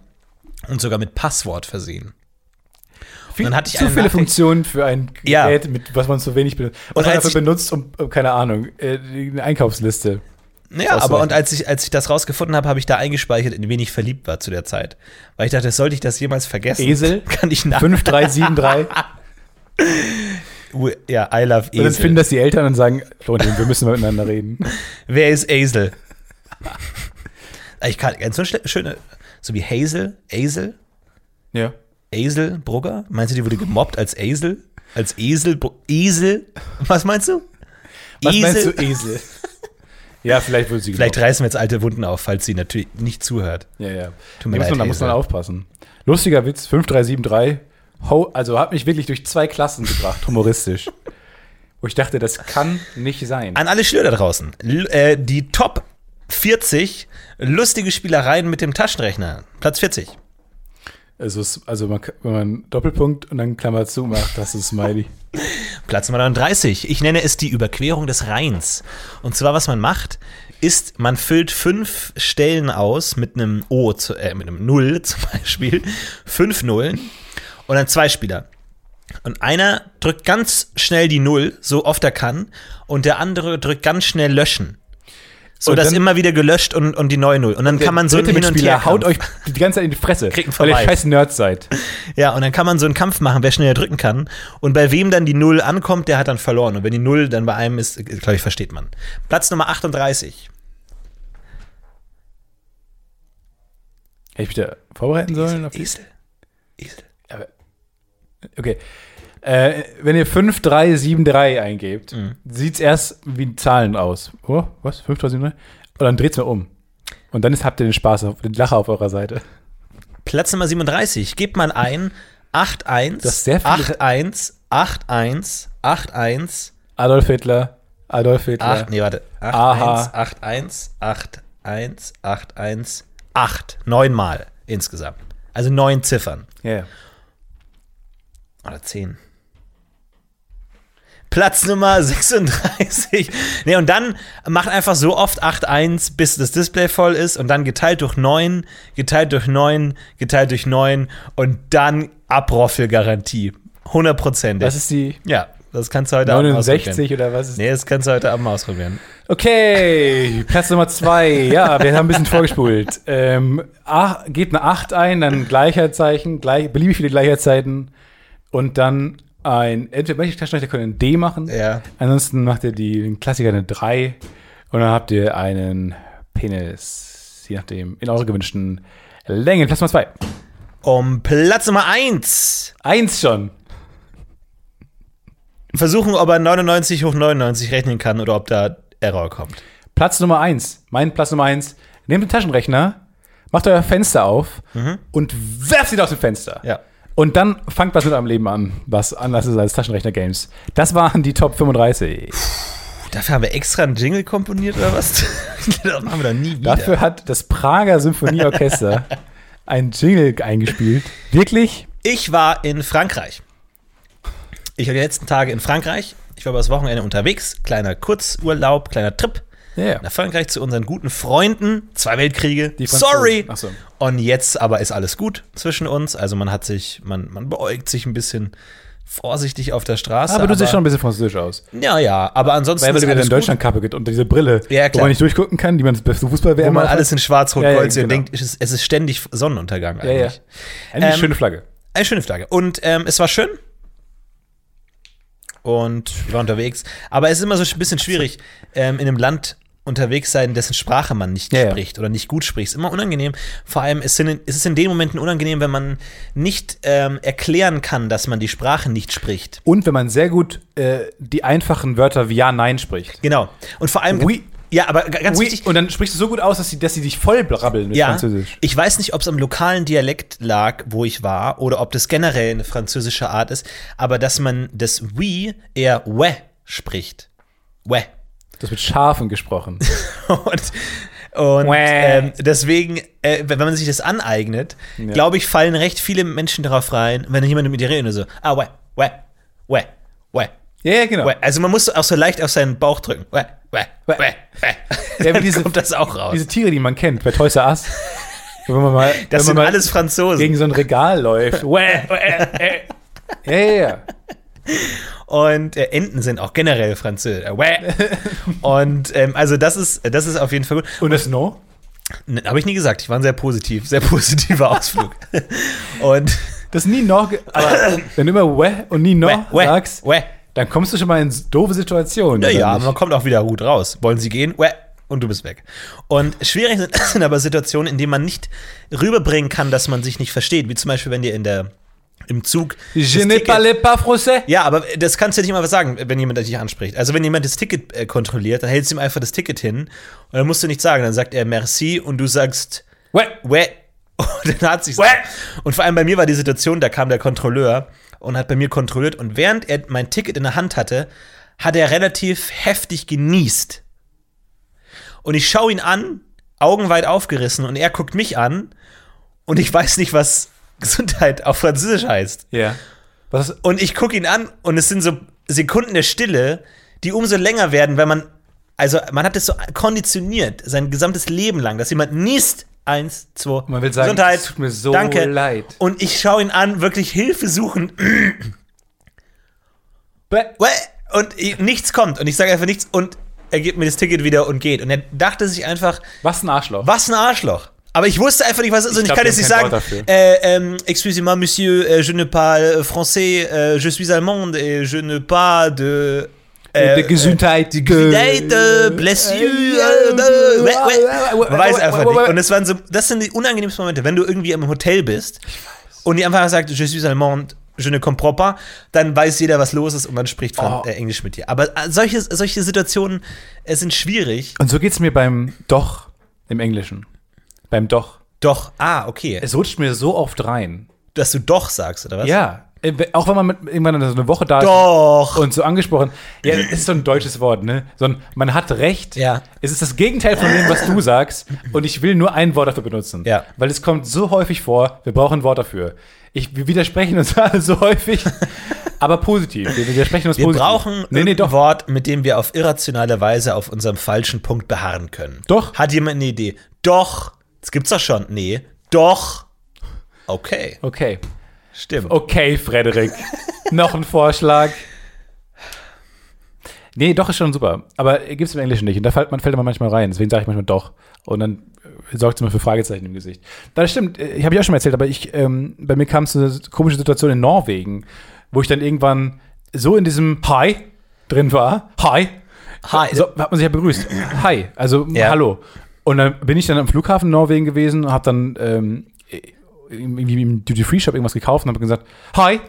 und sogar mit Passwort versehen. Viel, dann hatte ich zu viele Nachricht- Funktionen für ein Ja. Gerät, mit, was man zu wenig benutzt. Was Und man als dafür benutzt, um, um, keine Ahnung, äh, eine Einkaufsliste. Ja, aber und als ich, als ich das rausgefunden habe, habe ich da eingespeichert, in wen ich verliebt war zu der Zeit. Weil ich dachte, sollte ich das jemals vergessen? Esel? Kann ich nach. 5373. Ja, I love Und dann Esel. finden das die Eltern und sagen, Florentin, wir müssen miteinander reden. Wer ist Esel? ich kann ganz so schöne, so wie Hazel, Esel, Ja. Esel Brugger. Meinst du, die wurde gemobbt als Esel? Als Esel, Esel? Was meinst du? Was meinst du, Esel? Ja, vielleicht würde sie Vielleicht gemocht. reißen wir jetzt alte Wunden auf, falls sie natürlich nicht zuhört. Ja, ja. Tut mir da muss leid, man, da muss man aufpassen. Lustiger Witz, 5373. Ho, also hat mich wirklich durch zwei Klassen gebracht, humoristisch. Wo ich dachte, das kann nicht sein. An alle Schüler da draußen. L äh, die Top 40 lustige Spielereien mit dem Taschenrechner. Platz 40. Also, es, also man, wenn man Doppelpunkt und dann Klammer zu macht, das ist Smiley. Platz Nummer 39. Ich nenne es die Überquerung des Rheins. Und zwar, was man macht, ist, man füllt fünf Stellen aus mit einem O, zu, äh, mit einem Null zum Beispiel. Fünf Nullen und dann zwei Spieler. Und einer drückt ganz schnell die Null, so oft er kann, und der andere drückt ganz schnell löschen. So Und dann- immer wieder gelöscht und, und die neue Null. Und dann kann man so einen Hin- und Her haut euch die ganze Zeit in die Fresse, weil ihr scheiß Nerds seid. Ja, und dann kann man so einen Kampf machen, wer schneller drücken kann. Und bei wem dann die Null ankommt, der hat dann verloren. Und wenn die Null dann bei einem ist, glaube ich, versteht man. Platz Nummer 38. Hätte ich mich da vorbereiten sollen? Esel. Esel. Okay. Äh, wenn ihr 5373 eingebt, Mhm. sieht es erst wie Zahlen aus. Oh, was? 5373? Und dann dreht es mal um. Und dann ist, habt ihr den Spaß, den Lacher auf eurer Seite. Platz Nummer 37. Gebt man ein 81, Das ist sehr viele- 81, 81, 81, Adolf Hitler, Adolf Hitler. 8, nee, warte. Aha. 81, 81, 81, 81, 8. Neunmal insgesamt. Also neun Ziffern. Ja, ja. Oder 10. Platz Nummer 36. Nee, und dann macht einfach so oft 8-1, bis das Display voll ist und dann geteilt durch 9, geteilt durch 9, geteilt durch 9 und dann Abroffelgarantie. 100%. Das ist die ja, das kannst du heute Abend ausprobieren. 69 oder was ist Nee, das kannst du heute Abend ausprobieren. Okay, Platz Nummer zwei. Ja, wir haben ein bisschen vorgespult. Ähm, ach, gebt eine 8 ein, dann Gleichheitszeichen, gleich, beliebig viele Gleichheitszeiten und dann ein, entweder welche Taschenrechner können ein D machen, Ja. ansonsten macht ihr die, den Klassiker eine 3 und dann habt ihr einen Penis, je nachdem, in eurer gewünschten Länge. Platz Nummer zwei. Um Platz Nummer 1. Eins schon. Versuchen, ob er 99 hoch 99 rechnen kann oder ob da Error kommt. Platz Nummer eins. Mein Platz Nummer eins. Nehmt den Taschenrechner, macht euer Fenster auf und werft ihn aus dem Fenster. Ja. Und dann fangt was mit eurem Leben an, was anders ist als Taschenrechner-Games. Das waren die Top 35. Dafür haben wir extra einen Jingle komponiert oder was? das machen wir dann nie wieder. Dafür hat das Prager Symphonieorchester ein Jingle eingespielt. Wirklich? Ich war in Frankreich. Ich war die letzten Tage in Frankreich. Ich war übers Wochenende unterwegs. Kleiner Kurzurlaub, kleiner Trip Ja. nach Frankreich zu unseren guten Freunden. Zwei Weltkriege. Sorry. So. Und jetzt aber ist alles gut zwischen uns. Also man hat sich, man, man beäugt sich ein bisschen vorsichtig auf der Straße. Aber du siehst schon ein bisschen französisch aus. Ja, ja. Aber ansonsten Weil, weil du wieder alles eine gut, Deutschlandkappe gibt und diese Brille, Ja, wo klar. man nicht durchgucken kann, die man bei fußball wo man alles in Schwarz-Rot-Gold Ja, ja, sieht und genau. denkt, es ist, es ist ständig Sonnenuntergang Ja, ja. eigentlich. Eine Ähm, schöne Flagge. Eine schöne Flagge. Und ähm, es war schön. Und wir waren unterwegs. Aber es ist immer so ein bisschen schwierig, ähm, in einem Land unterwegs sein, dessen Sprache man nicht Ja, spricht oder nicht gut spricht. Ist immer unangenehm. Vor allem ist es, in den Momenten unangenehm, wenn man nicht ähm, erklären kann, dass man die Sprache nicht spricht. Und wenn man sehr gut äh, die einfachen Wörter wie Ja, Nein spricht. Genau. Und vor allem. Oui. Ja, aber ganz Oui, wichtig. und dann sprichst du so gut aus, dass sie, dass sie dich voll brabbeln mit Ja, Französisch. ich weiß nicht, ob es am lokalen Dialekt lag, wo ich war, oder ob das generell eine französische Art ist, aber dass man das oui eher we spricht. We. Das wird Schafen gesprochen. Und, und ähm, deswegen, äh, wenn man sich das aneignet, glaube ich, fallen recht viele Menschen darauf rein, wenn jemand mit dir redet, so, ah, we, we, we, we. ja, ja, genau. we. Also man muss auch so leicht auf seinen Bauch drücken. We, we, we, we. Ja, Dann diese- kommt das auch raus. Diese Tiere, die man kennt bei Toys R Us. Wenn man mal, Das wenn sind man mal alles Franzosen. gegen so ein Regal läuft. Wäh, wäh, äh. ja, ja, ja. Und äh, Enten sind auch generell Französisch. Äh. Und ähm, also das ist, das ist auf jeden Fall gut. Und das No? Habe ich nie gesagt. Ich war ein sehr positiv, sehr positiver Ausflug. Und Das ist nie No. ge- Aber wenn du immer Wäh und nie No wäh, wäh, sagst, wäh. dann kommst du schon mal in doofe Situationen. Ja, oder ja, aber man kommt auch wieder gut raus. Wollen Sie gehen? Wäh. Und du bist weg. Und schwierig sind, sind aber Situationen, in denen man nicht rüberbringen kann, dass man sich nicht versteht. Wie zum Beispiel, wenn dir in der im Zug. Je ne parle pas français. Ja, aber das kannst du ja nicht mal was sagen, wenn jemand dich anspricht. Also wenn jemand das Ticket äh, kontrolliert, dann hältst du ihm einfach das Ticket hin und dann musst du nichts sagen. Dann sagt er Merci und du sagst Wäh. Wäh. Und dann hat sich's. Und vor allem bei mir war die Situation, da kam der Kontrolleur und hat bei mir kontrolliert und während er mein Ticket in der Hand hatte, hat er relativ heftig genießt. Und ich schaue ihn an, Augen weit aufgerissen und er guckt mich an und ich weiß nicht, was Gesundheit auf Französisch heißt. Ja. Was Und ich gucke ihn an und es sind so Sekunden der Stille, die umso länger werden, wenn man, also man hat es so konditioniert, sein gesamtes Leben lang, dass jemand niest. Eins, zwei, Man will sagen, Gesundheit, es tut mir so danke. leid. Und ich schaue ihn an, wirklich Hilfe suchen. Und ich- nichts kommt. Und ich sage einfach nichts und er gibt mir das Ticket wieder und geht. Und er dachte sich einfach, Was ein Arschloch. was ein Arschloch. Aber ich wusste einfach nicht, was es ist. Und ich glaub, kann jetzt nicht sagen, äh, ähm, excusez-moi, monsieur, äh, je ne parle français, äh, je suis allemande et je ne pas de... Äh, Die Gesundheit. Die Gesundheit, äh, bless you, äh, äh, Man weiß einfach nicht. Und das waren so, das sind die unangenehmsten Momente, wenn du irgendwie im Hotel bist und die einfach sagt, je suis allemande, je ne comprends pas, dann weiß jeder, was los ist und man spricht von, Oh. äh, Englisch mit dir. Aber äh, solche, solche Situationen äh, sind schwierig. Und so geht's mir beim Doch im Englischen. Beim Doch. Doch, ah, okay. Es rutscht mir so oft rein. Dass du doch sagst, oder was? Ja. Äh, Auch wenn man mit, irgendwann so eine Woche da ist Doch. und so angesprochen. Ja, es ist so ein deutsches Wort, ne? So ein, man hat recht. Ja. Es ist das Gegenteil von dem, was du sagst. Und ich will nur ein Wort dafür benutzen. Ja. Weil es kommt so häufig vor, wir brauchen ein Wort dafür. Ich, wir widersprechen uns alle so häufig, aber positiv. Wir widersprechen uns Wir positiv. brauchen nee, nee, doch. Wort, mit dem wir auf irrationale Weise auf unserem falschen Punkt beharren können. Doch. Hat jemand eine Idee? Doch. Das gibt's doch schon. Nee. Doch. Okay. Okay. Stimmt. Okay, Frederik. Noch ein Vorschlag. Nee, doch ist schon super. Aber gibt es im Englischen nicht. Und da fällt man, fällt man manchmal rein. Deswegen sage ich manchmal doch. Und dann äh, sorgt es immer für Fragezeichen im Gesicht. Das stimmt. äh, Ich habe ich auch schon mal erzählt, aber ich, ähm, bei mir kam es zu einer komische Situation in Norwegen, wo ich dann irgendwann so in diesem Hi drin war. Hi. Hi. So hat man sich ja begrüßt. Hi. Also Ja. hallo. Und dann bin ich dann am Flughafen in Norwegen gewesen und habe dann ähm, irgendwie im Duty-Free-Shop irgendwas gekauft und habe gesagt, Hi,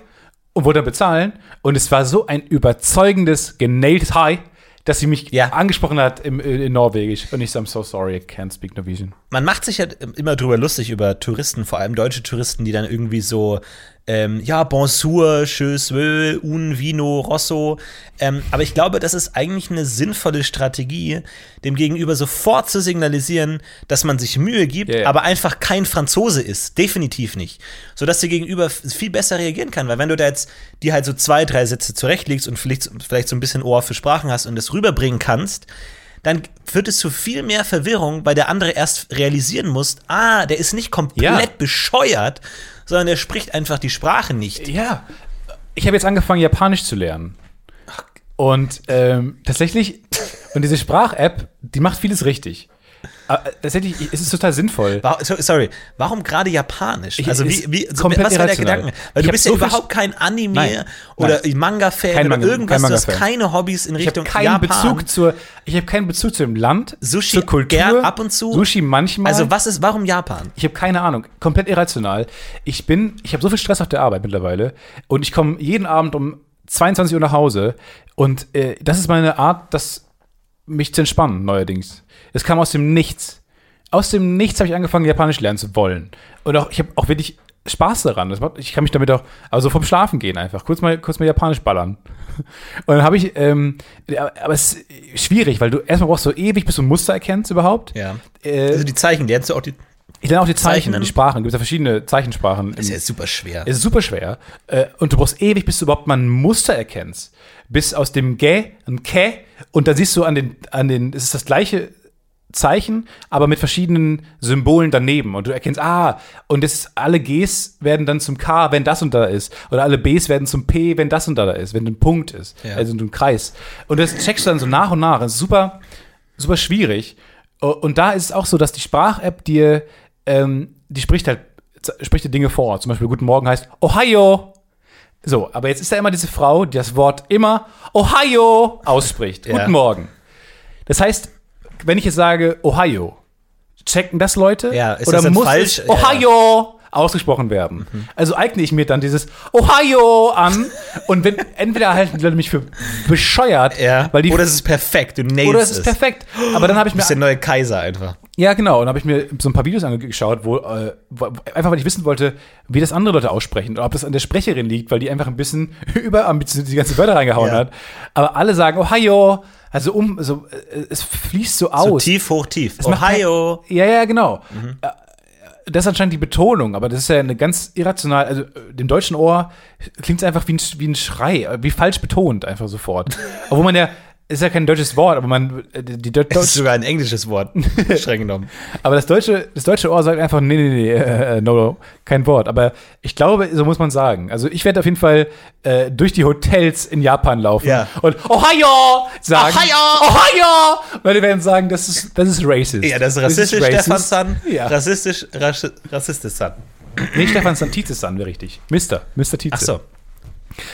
und wollte dann bezahlen. Und es war so ein überzeugendes, genailtes Hi, dass sie mich Ja. angesprochen hat im, äh, in Norwegisch. Und ich so, I'm so sorry, I can't speak Norwegian. Man macht sich ja immer drüber lustig über Touristen, vor allem deutsche Touristen, die dann irgendwie so, ähm, ja, bonjour, tschüss, wö, un, vino, rosso. Ähm, aber ich glaube, das ist eigentlich eine sinnvolle Strategie, dem Gegenüber sofort zu signalisieren, dass man sich Mühe gibt, ja. aber einfach kein Franzose ist. Definitiv nicht. Sodass der Gegenüber viel besser reagieren kann. Weil wenn du da jetzt dir halt so zwei, drei Sätze zurechtlegst und vielleicht, vielleicht so ein bisschen Ohr für Sprachen hast und das rüberbringen kannst, dann führt es zu viel mehr Verwirrung, weil der andere erst realisieren muss, ah, der ist nicht komplett Ja. bescheuert, sondern der spricht einfach die Sprache nicht. Ja. Ich habe jetzt angefangen, Japanisch zu lernen. Und ähm, tatsächlich, und diese Sprach-App, die macht vieles richtig. Aber tatsächlich, es ist total sinnvoll. So- Sorry, warum gerade Japanisch? Ich- also wie, wie so, was war der. Gedanke? Weil Ich du bist so ja viel- überhaupt kein Anime Nein, oder. Manga-Fan oder Manga- irgendwas. kein Du hast keine Hobbys in Ich Richtung keinen Japan. Bezug zur, ich habe keinen Bezug zu dem Land, Sushi zur Kultur, gern ab und zu. Sushi manchmal. Also was ist, warum Japan? Ich habe keine Ahnung, komplett irrational. Ich bin, ich habe so viel Stress auf der Arbeit mittlerweile und ich komme jeden Abend um 22 Uhr nach Hause und äh, das ist meine Art, das mich zu entspannen neuerdings. Es kam aus dem Nichts. Aus dem Nichts habe ich angefangen, Japanisch lernen zu wollen. Und auch, ich habe auch wirklich Spaß daran. Macht, ich kann mich damit auch, also vom Schlafen gehen einfach, kurz mal, kurz mal Japanisch ballern. Und dann habe ich, ähm, aber es ist schwierig, weil du erstmal brauchst so ewig, bis du ein Muster erkennst überhaupt. Ja. Äh, Also die Zeichen, lernst du auch die. ich lerne auch die Zeichen, Zeichnen. die Sprachen. Es gibt ja verschiedene Zeichensprachen. Das ist ja super schwer. es ist super schwer. Äh, und du brauchst ewig, bis du überhaupt mal ein Muster erkennst. Bis aus dem Gä ein Kä und dann siehst du an den, an den, es ist das gleiche Zeichen, aber mit verschiedenen Symbolen daneben. Und du erkennst, ah, und das ist, alle Gs werden dann zum K, wenn das und da ist. Oder alle Bs werden zum P, wenn das und da ist, wenn ein Punkt ist. Ja. Also ein Kreis. Und das checkst du dann so nach und nach. Das ist super, super schwierig. Und da ist es auch so, dass die Sprach-App dir, ähm, die spricht halt, spricht dir Dinge vor. Zum Beispiel Guten Morgen heißt Ohio. So, aber jetzt ist da immer diese Frau, die das Wort immer Ohio ausspricht. Ja. Guten Morgen. Das heißt, wenn ich jetzt sage Ohio, checken das Leute? Ja, ist oder das muss falsch? es Ohio ausgesprochen werden? Also eigne ich mir dann dieses Ohio an und wenn entweder halten die Leute mich für bescheuert, Ja. weil die Oder es ist perfekt, du nailst oder es ist perfekt. Aber dann habe ich Du mir bist der neue Kaiser einfach. ja, genau. Und habe ich mir so ein paar Videos angeschaut, wo, äh, einfach weil ich wissen wollte, wie das andere Leute aussprechen oder ob das an der Sprecherin liegt, weil die einfach ein bisschen überambitioniert die ganzen Wörter reingehauen Ja. hat. Aber alle sagen Ohio, also um, so, äh, es fließt so So aus. tief, hoch, tief. Es Ohio. Ja, ja, genau. Mhm. Äh, Das ist anscheinend die Betonung, aber das ist ja eine ganz irrational, also äh, dem deutschen Ohr klingt es einfach wie ein, wie ein Schrei, wie falsch betont einfach sofort. Obwohl man ja, ist ja kein deutsches Wort, aber man, äh, die, Deu- Das ist sogar ein englisches Wort, streng genommen. Aber das deutsche, das deutsche Ohr sagt einfach, nee, nee, nee, äh, äh, no, no, kein Wort. Aber ich glaube, so muss man sagen. Also ich werde auf jeden Fall äh, durch die Hotels in Japan laufen Ja. und Ohio sagen. Ohio! Ohio! Weil die werden sagen, das ist, das ist racist. Ja, das ist rassistisch, racist. Stefan San. Ja. Rassistisch, rasch, rassistisch San. Nee, Stefan San Tietze San wäre richtig. Mister, Mr. Tietze. Ach so.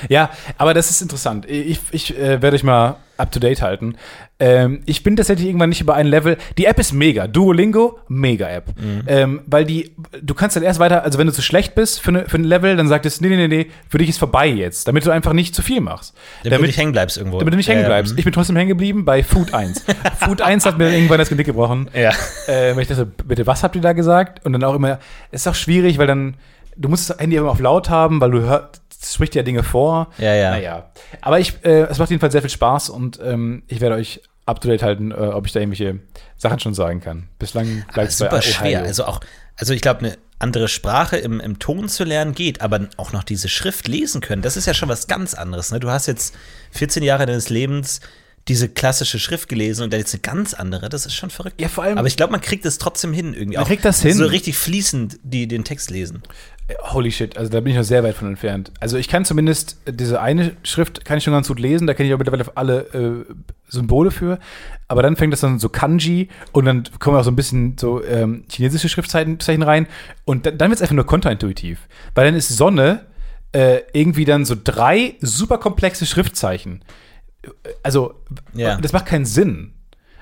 Ja, aber das ist interessant. Ich, ich äh, werde euch mal up to date halten. Ähm, ich bin tatsächlich irgendwann nicht über ein Level. Die App ist mega. Duolingo, mega App. Mhm. Ähm, weil die, du kannst dann erst weiter, also wenn du zu schlecht bist für, ne, für ein Level, dann sagt es, nee, nee, nee, nee, für dich ist vorbei jetzt. Damit du einfach nicht zu viel machst. Damit, du nicht hängen bleibst irgendwo. damit du nicht hängen bleibst. Ich bin trotzdem hängen geblieben bei Food 1. Food 1 hat mir irgendwann das Genick gebrochen. Ja. Äh, weil ich dachte, bitte, was habt ihr da gesagt? Und dann auch immer, es ist auch schwierig, weil dann, du musst das Handy immer auf laut haben, weil du hörst, spricht ja Dinge vor. Ja, ja. Naja. Aber ich, äh, es macht jedenfalls sehr viel Spaß und ähm, ich werde euch up to date halten, äh, ob ich da irgendwelche Sachen schon sagen kann. Bislang bleibt es bei super Ohio. schwer. Also auch, also ich glaube, eine andere Sprache im, im Ton zu lernen geht, aber auch noch diese Schrift lesen können, das ist ja schon was ganz anderes. Ne? Du hast jetzt 14 Jahre deines Lebens diese klassische Schrift gelesen und dann jetzt eine ganz andere, das ist schon verrückt. Ja, vor allem- Aber ich glaube, man kriegt es trotzdem hin irgendwie. Man auch kriegt das hin. So richtig fließend die, den Text lesen. Holy shit, also da bin ich noch sehr weit von entfernt. Also ich kann zumindest diese eine Schrift kann ich schon ganz gut lesen, da kenne ich auch mittlerweile alle äh, Symbole für. Aber dann fängt das dann so Kanji und dann kommen auch so ein bisschen so ähm, chinesische Schriftzeichen Zeichen rein und dann, dann wird es einfach nur kontraintuitiv. Weil dann ist Sonne äh, irgendwie dann so drei super komplexe Schriftzeichen. Also, Ja. das macht keinen Sinn.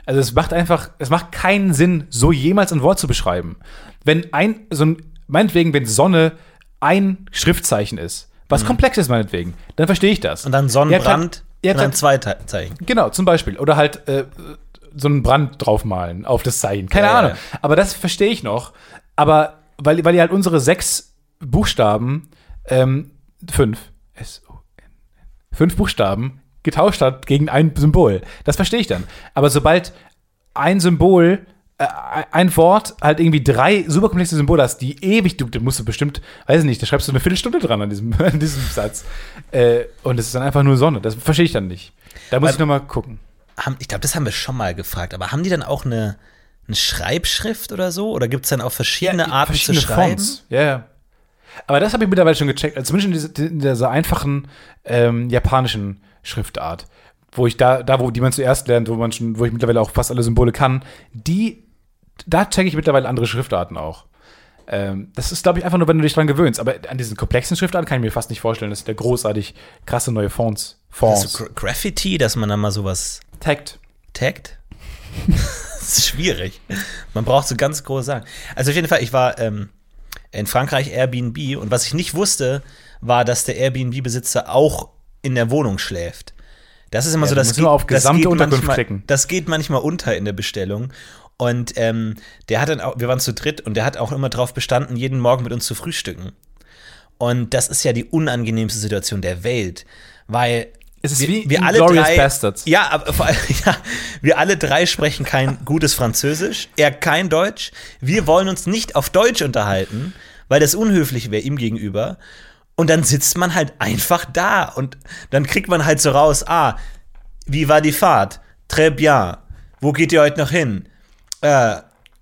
Also es macht einfach, es macht keinen Sinn, so jemals ein Wort zu beschreiben. Wenn ein, so ein, meinetwegen, wenn Sonne ein Schriftzeichen ist, was komplex ist meinetwegen, dann verstehe ich das. Mhm. Und dann Sonnenbrand Ja, und klar, dann zwei Zeichen. Genau, zum Beispiel. Oder halt äh, so einen Brand draufmalen auf das Zeichen. Keine Ja, ja, Ahnung. ja. Aber das verstehe ich noch. Aber weil, weil ihr halt unsere sechs Buchstaben, ähm, fünf, S-O-N, fünf Buchstaben getauscht hat gegen ein Symbol. Das verstehe ich dann. Aber sobald ein Symbol, ein Wort halt irgendwie drei super komplexe Symbole hast, die ewig, du, du musst du bestimmt, weiß ich nicht, da schreibst du eine Viertelstunde dran an diesem, an diesem Satz. Äh, und es ist dann einfach nur Sonne. Das verstehe ich dann nicht. Da muss Weil- ich noch mal gucken. Haben, ich glaube, das haben wir schon mal gefragt, aber haben die dann auch eine, eine Schreibschrift oder so? Oder gibt es dann auch verschiedene Arten verschiedene zu schreiben? Fonts. Ja, ja. Aber das habe ich mittlerweile schon gecheckt. Also zumindest in, diese, in dieser einfachen ähm, japanischen Schriftart, wo ich da, da wo die man zuerst lernt, wo man schon, wo ich mittlerweile auch fast alle Symbole kann, die, da checke ich mittlerweile andere Schriftarten auch. Ähm, das ist, glaube ich, einfach nur, wenn du dich dran gewöhnst. Aber an diesen komplexen Schriftarten kann ich mir fast nicht vorstellen, dass da großartig krasse neue Fonts. Fonts. Also Gra- Graffiti, dass man dann mal sowas Tagged. taggt? das ist schwierig. Man braucht so ganz große Sachen. Also auf jeden Fall, ich war ähm, in Frankreich Airbnb und was ich nicht wusste, war, dass der Airbnb-Besitzer auch in der Wohnung schläft. Das ist immer Ja, so, du das musst nur auf das manchmal, klicken. Das geht manchmal unter in der Bestellung. Und ähm, der hat dann auch, wir waren zu dritt und der hat auch immer darauf bestanden, jeden Morgen mit uns zu frühstücken. Und das ist ja die unangenehmste Situation der Welt, weil Es ist wir, wie wir alle drei, Bastards. Ja, aber vor allem, ja, wir alle drei sprechen kein gutes Französisch, er kein Deutsch. Wir wollen uns nicht auf Deutsch unterhalten, weil das unhöflich wäre ihm gegenüber. Und dann sitzt man halt einfach da und dann kriegt man halt so raus, ah, wie war die Fahrt? Très bien. Wo geht ihr heute noch hin? Äh,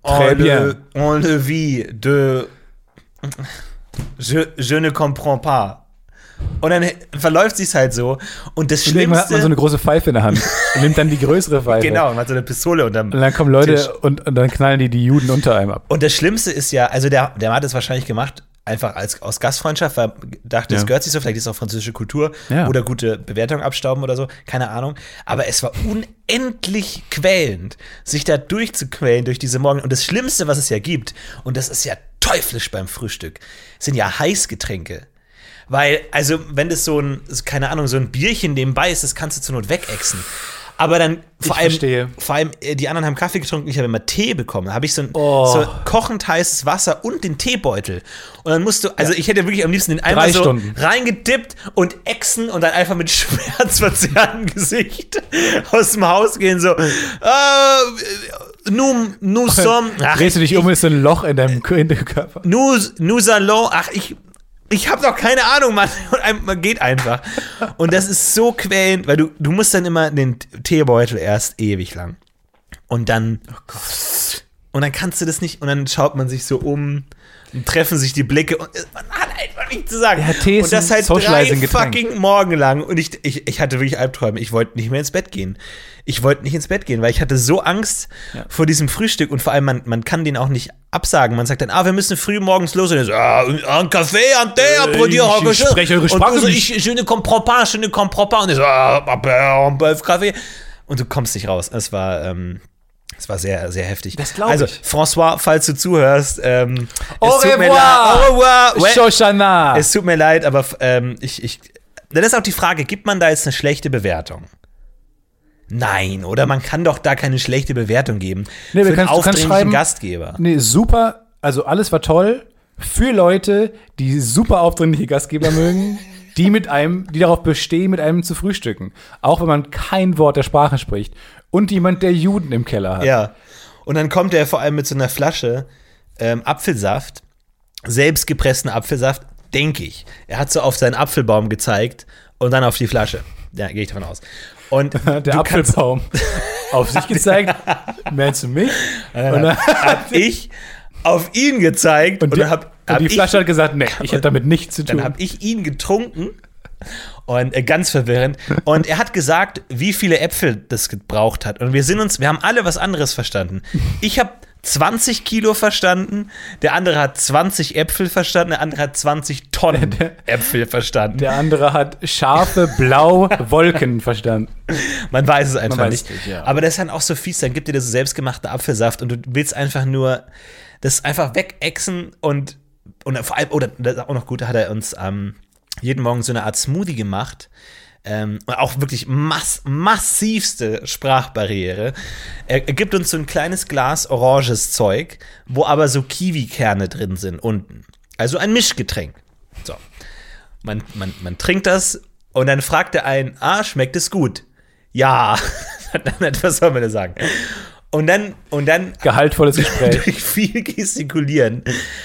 Très on, bien. le, on le vit de. Je, je ne comprends pas. Und dann verläuft sich's halt so. Und das Und irgendwann hat man Schlimmste. so eine große Pfeife in der Hand und nimmt dann die größere Pfeife. genau, man hat so eine Pistole unterm Und dann kommen Leute und, und dann knallen die die Juden unter einem ab. Und das Schlimmste ist ja, also der, der hat es wahrscheinlich gemacht, einfach als, aus Gastfreundschaft, weil dachte, es Ja. gehört sich so, vielleicht ist es auch französische Kultur Ja. oder gute Bewertung abstauben oder so, keine Ahnung. Aber es war unendlich quälend, sich da durchzuquälen durch diese Morgen. Und das Schlimmste, was es ja gibt, und das ist ja teuflisch beim Frühstück, sind ja Heißgetränke. Weil, also, wenn das so ein, keine Ahnung, so ein Bierchen nebenbei ist, das kannst du zur Not wegexen. Aber dann vor Ich allem, verstehe. vor allem, äh, die anderen haben Kaffee getrunken, ich habe immer Tee bekommen. Da habe ich so ein Oh. so kochend heißes Wasser und den Teebeutel. Und dann musst du, also ich hätte wirklich am liebsten den einmal Drei so Stunden. reingedippt und exen und dann einfach mit schmerzverzerrtem Gesicht aus dem Haus gehen, so, äh, nous sommes, ach, Drehst du dich um, ist so ein Loch in deinem in deinem Körper. nous, nous allons, ach, ich, ich habe doch keine Ahnung, Mann. Und man geht einfach. Und das ist so quälend, weil du, du musst dann immer den Teebeutel erst ewig lang. Und dann. Und dann kannst du das nicht, und dann schaut man sich so um und treffen sich die Blicke und man hat einfach nichts zu sagen. Ja, Tee ist und das ein halt drei fucking Morgen lang. Und ich, ich, ich hatte wirklich Albträume. Ich wollte nicht mehr ins Bett gehen. Ich wollte nicht ins Bett gehen, weil ich hatte so Angst vor diesem Frühstück und vor allem, man, man kann den auch nicht absagen. Man sagt dann, ah, wir müssen früh morgens los. Und er so, ah, un café, un thé, Äh, après dire, ich- spreche eure Und Sprache so, nicht. ich, je ne comprends pas, je ne comprends pas. Und er so, ah, Kaffee. Und du kommst nicht raus. Es war, ähm, es war sehr, sehr heftig. Das glaub also, ich. François, falls du zuhörst, ähm, Au es tut mir revoir. leid. Au revoir. Shoshana. Es tut mir leid, aber ähm, ich, ich. Dann ist auch die Frage, gibt man da jetzt eine schlechte Bewertung? Nein, oder? Man kann doch da keine schlechte Bewertung geben. Nee, für einen kannst- kannst aufdringlichen schreiben- Gastgeber. Nee, super. Also alles war toll für Leute, die super aufdringliche Gastgeber mögen, die mit einem, die darauf bestehen, mit einem zu frühstücken. Auch wenn man kein Wort der Sprache spricht. Und jemand, der Juden im Keller hat. Ja. Und dann kommt er vor allem mit so einer Flasche ähm, Apfelsaft, selbstgepressten Apfelsaft, denke ich. Er hat so auf seinen Apfelbaum gezeigt und dann auf die Flasche. Ja, gehe ich davon aus. Und Der Apfelbaum auf sich gezeigt. Meinst du mich? Und, dann, hab ich auf ihn gezeigt und, und, die, dann hab, und hab die ich, Flasche hat gesagt, nee, ich habe damit nichts zu tun. Dann habe ich ihn getrunken und äh, ganz verwirrend. Und er hat gesagt, wie viele Äpfel das gebraucht hat. Und wir sind uns, wir haben alle was anderes verstanden. Ich habe 20 Kilo verstanden, der andere hat 20 Äpfel verstanden, der andere hat 20 Tonnen Äpfel verstanden. Der andere hat scharfe, blau Wolken verstanden. Man weiß es einfach weiß nicht. es ja. Aber das ist dann auch so fies, dann gibt dir das so selbstgemachten Apfelsaft und du willst einfach nur das einfach wegexen und, und vor allem, oder das ist auch noch gut, da hat er uns ähm, jeden Morgen so eine Art Smoothie gemacht. Ähm, auch wirklich mass massivste Sprachbarriere. Er, er gibt uns so ein kleines Glas oranges Zeug, wo aber so Kiwi-Kerne drin sind unten. Also ein Mischgetränk. So. Man, man, man trinkt das und dann fragt er einen, ah, schmeckt es gut? Ja. Was soll man da sagen? Und dann, und dann Gehaltvolles Gespräch. durch viel Gestikulieren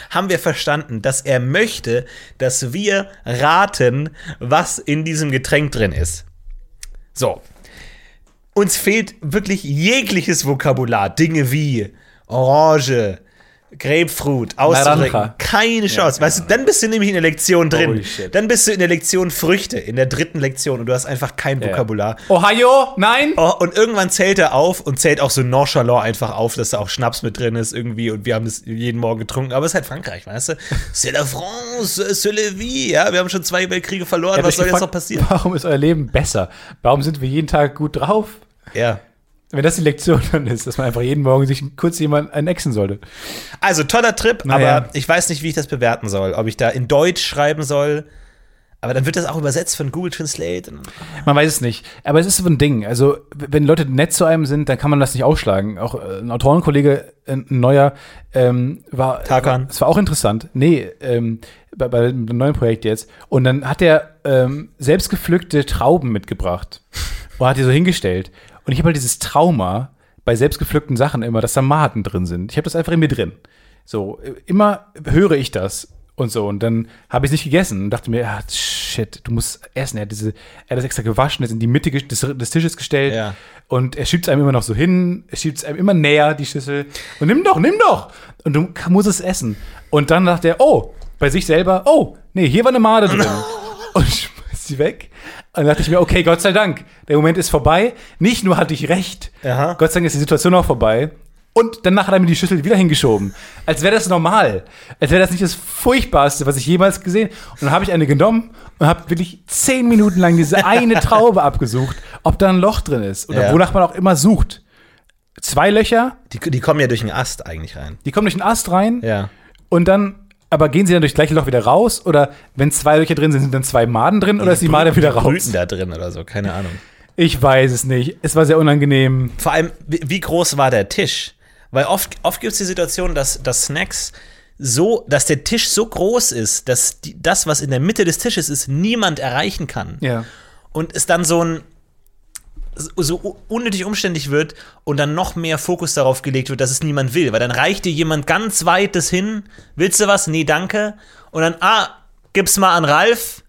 haben wir verstanden, dass er möchte, dass wir raten, was in diesem Getränk drin ist. So. Uns fehlt wirklich jegliches Vokabular. Dinge wie Orange, Grapefruit, auszudrücken. Keine Chance. weißt du, dann bist du nämlich in der Lektion drin. Holy shit. Dann bist du in der Lektion Früchte, in der dritten Lektion und du hast einfach kein Vokabular. Ohio? Nein? Oh, und irgendwann zählt er auf und zählt auch so nonchalant einfach auf, dass da auch Schnaps mit drin ist irgendwie und wir haben das jeden Morgen getrunken. Aber es ist halt Frankreich, weißt du? C'est la France, c'est la vie. Ja, wir haben schon zwei Weltkriege verloren. Ja, Was soll jetzt noch passieren? Warum ist euer Leben besser? Warum sind wir jeden Tag gut drauf? Ja. Wenn das die Lektion dann ist, dass man einfach jeden Morgen sich kurz jemand einexen sollte. Also toller Trip, Naja. aber ich weiß nicht, wie ich das bewerten soll. Ob ich da in Deutsch schreiben soll. Aber dann wird das auch übersetzt von Google Translate. Man weiß es nicht. Aber es ist so ein Ding. Also, wenn Leute nett zu einem sind, dann kann man das nicht ausschlagen. Auch äh, ein Autorenkollege, äh, ein neuer, ähm, war. Tarkan. Es war auch interessant. Nee, ähm, bei, bei dem neuen Projekt jetzt. Und dann hat er ähm, selbstgepflückte Trauben mitgebracht. Und hat die so hingestellt. Und ich habe halt dieses Trauma bei selbstgepflückten Sachen immer, dass da Maden drin sind. Ich habe das einfach in mir drin. So, immer höre ich das. und so. Und dann habe ich es nicht gegessen und dachte mir, ah, shit, du musst essen. Er hat, diese, er hat das extra gewaschen, ist in die Mitte des, des Tisches gestellt Ja. und er schiebt es einem immer noch so hin, er schiebt es einem immer näher, die Schüssel. Und nimm doch, nimm doch! Und du musst es essen. Und dann dachte er, oh, bei sich selber, oh, nee, hier war eine Made drin. und schmeißt sie weg. Und dann dachte ich mir, okay, Gott sei Dank, der Moment ist vorbei. Nicht nur hatte ich recht, Aha. Gott sei Dank ist die Situation auch vorbei. Und danach hat er mir die Schüssel wieder hingeschoben. Als wäre das normal. Als wäre das nicht das Furchtbarste, was ich jemals gesehen Und dann habe ich eine genommen und habe wirklich zehn Minuten lang diese eine Traube abgesucht, ob da ein Loch drin ist oder Ja. wonach man auch immer sucht. Zwei Löcher, Die, die kommen ja durch den Ast eigentlich rein. die kommen durch den Ast rein Ja. und dann, aber gehen sie dann durch das gleiche Loch wieder raus? Oder wenn zwei Löcher drin sind, sind dann zwei Maden drin oder ist die Made wieder raus? Brüten da drin oder so, keine Ahnung. Ich weiß es nicht. Es war sehr unangenehm. Vor allem, wie, wie groß war der Tisch? Weil oft, oft gibt es die Situation, dass, dass Snacks so, dass der Tisch so groß ist, dass die, das, was in der Mitte des Tisches ist, niemand erreichen kann. Ja. Und es dann so ein so- unnötig umständlich wird und dann noch mehr Fokus darauf gelegt wird, dass es niemand will. Weil dann reicht dir jemand ganz weit das hin. Willst du was? Nee, danke. Und dann, ah, gib's mal an Ralf.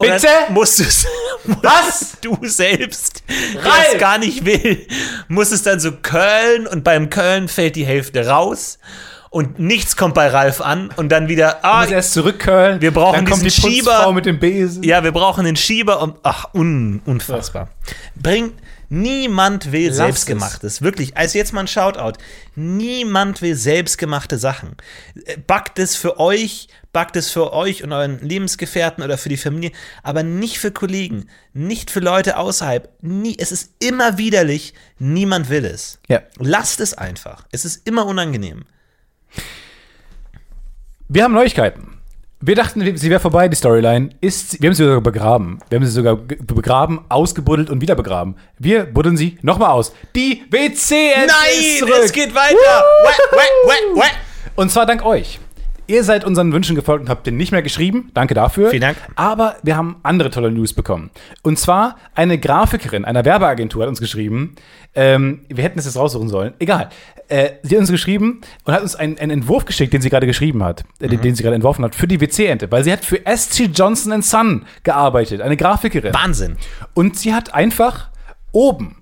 Und Bitte? Musst du's, was? Du selbst, der es gar nicht will, muss es dann so curlen und beim Curlen fällt die Hälfte raus und nichts kommt bei Ralf an und dann wieder, ah, muss erst zurückcurlen. Wir brauchen dann kommt die diesen Schieber. Putzfrau mit dem Besen. ja, wir brauchen den Schieber und ach, un, unfassbar. Bringt niemand will Lass selbstgemachtes, wirklich. Also jetzt mal ein Shoutout. Niemand will selbstgemachte Sachen. Äh, Backt es für euch, backt es für euch und euren Lebensgefährten oder für die Familie, aber nicht für Kollegen, nicht für Leute außerhalb. Nie, es ist immer widerlich, niemand will es. Ja. Lasst es einfach. Es ist immer unangenehm. Wir haben Neuigkeiten. Wir dachten, sie wäre vorbei, die Storyline. Ist, wir haben sie sogar begraben. Wir haben sie sogar begraben, ausgebuddelt und wieder begraben. Wir buddeln sie nochmal aus. Die WC ist Nein, zurück. es geht weiter. Wah, wah, wah. Und zwar dank euch. Ihr seid unseren Wünschen gefolgt und habt den nicht mehr geschrieben. Danke dafür. Vielen Dank. Aber wir haben andere tolle News bekommen. Und zwar eine Grafikerin einer Werbeagentur hat uns geschrieben. Ähm, wir hätten es jetzt raussuchen sollen. Egal. Äh, sie hat uns geschrieben und hat uns einen, einen Entwurf geschickt, den sie gerade geschrieben hat, äh, Mhm. den, sie gerade entworfen hat, für die WC-Ente. Weil sie hat für ST Johnson Son gearbeitet, eine Grafikerin. Wahnsinn. Und sie hat einfach oben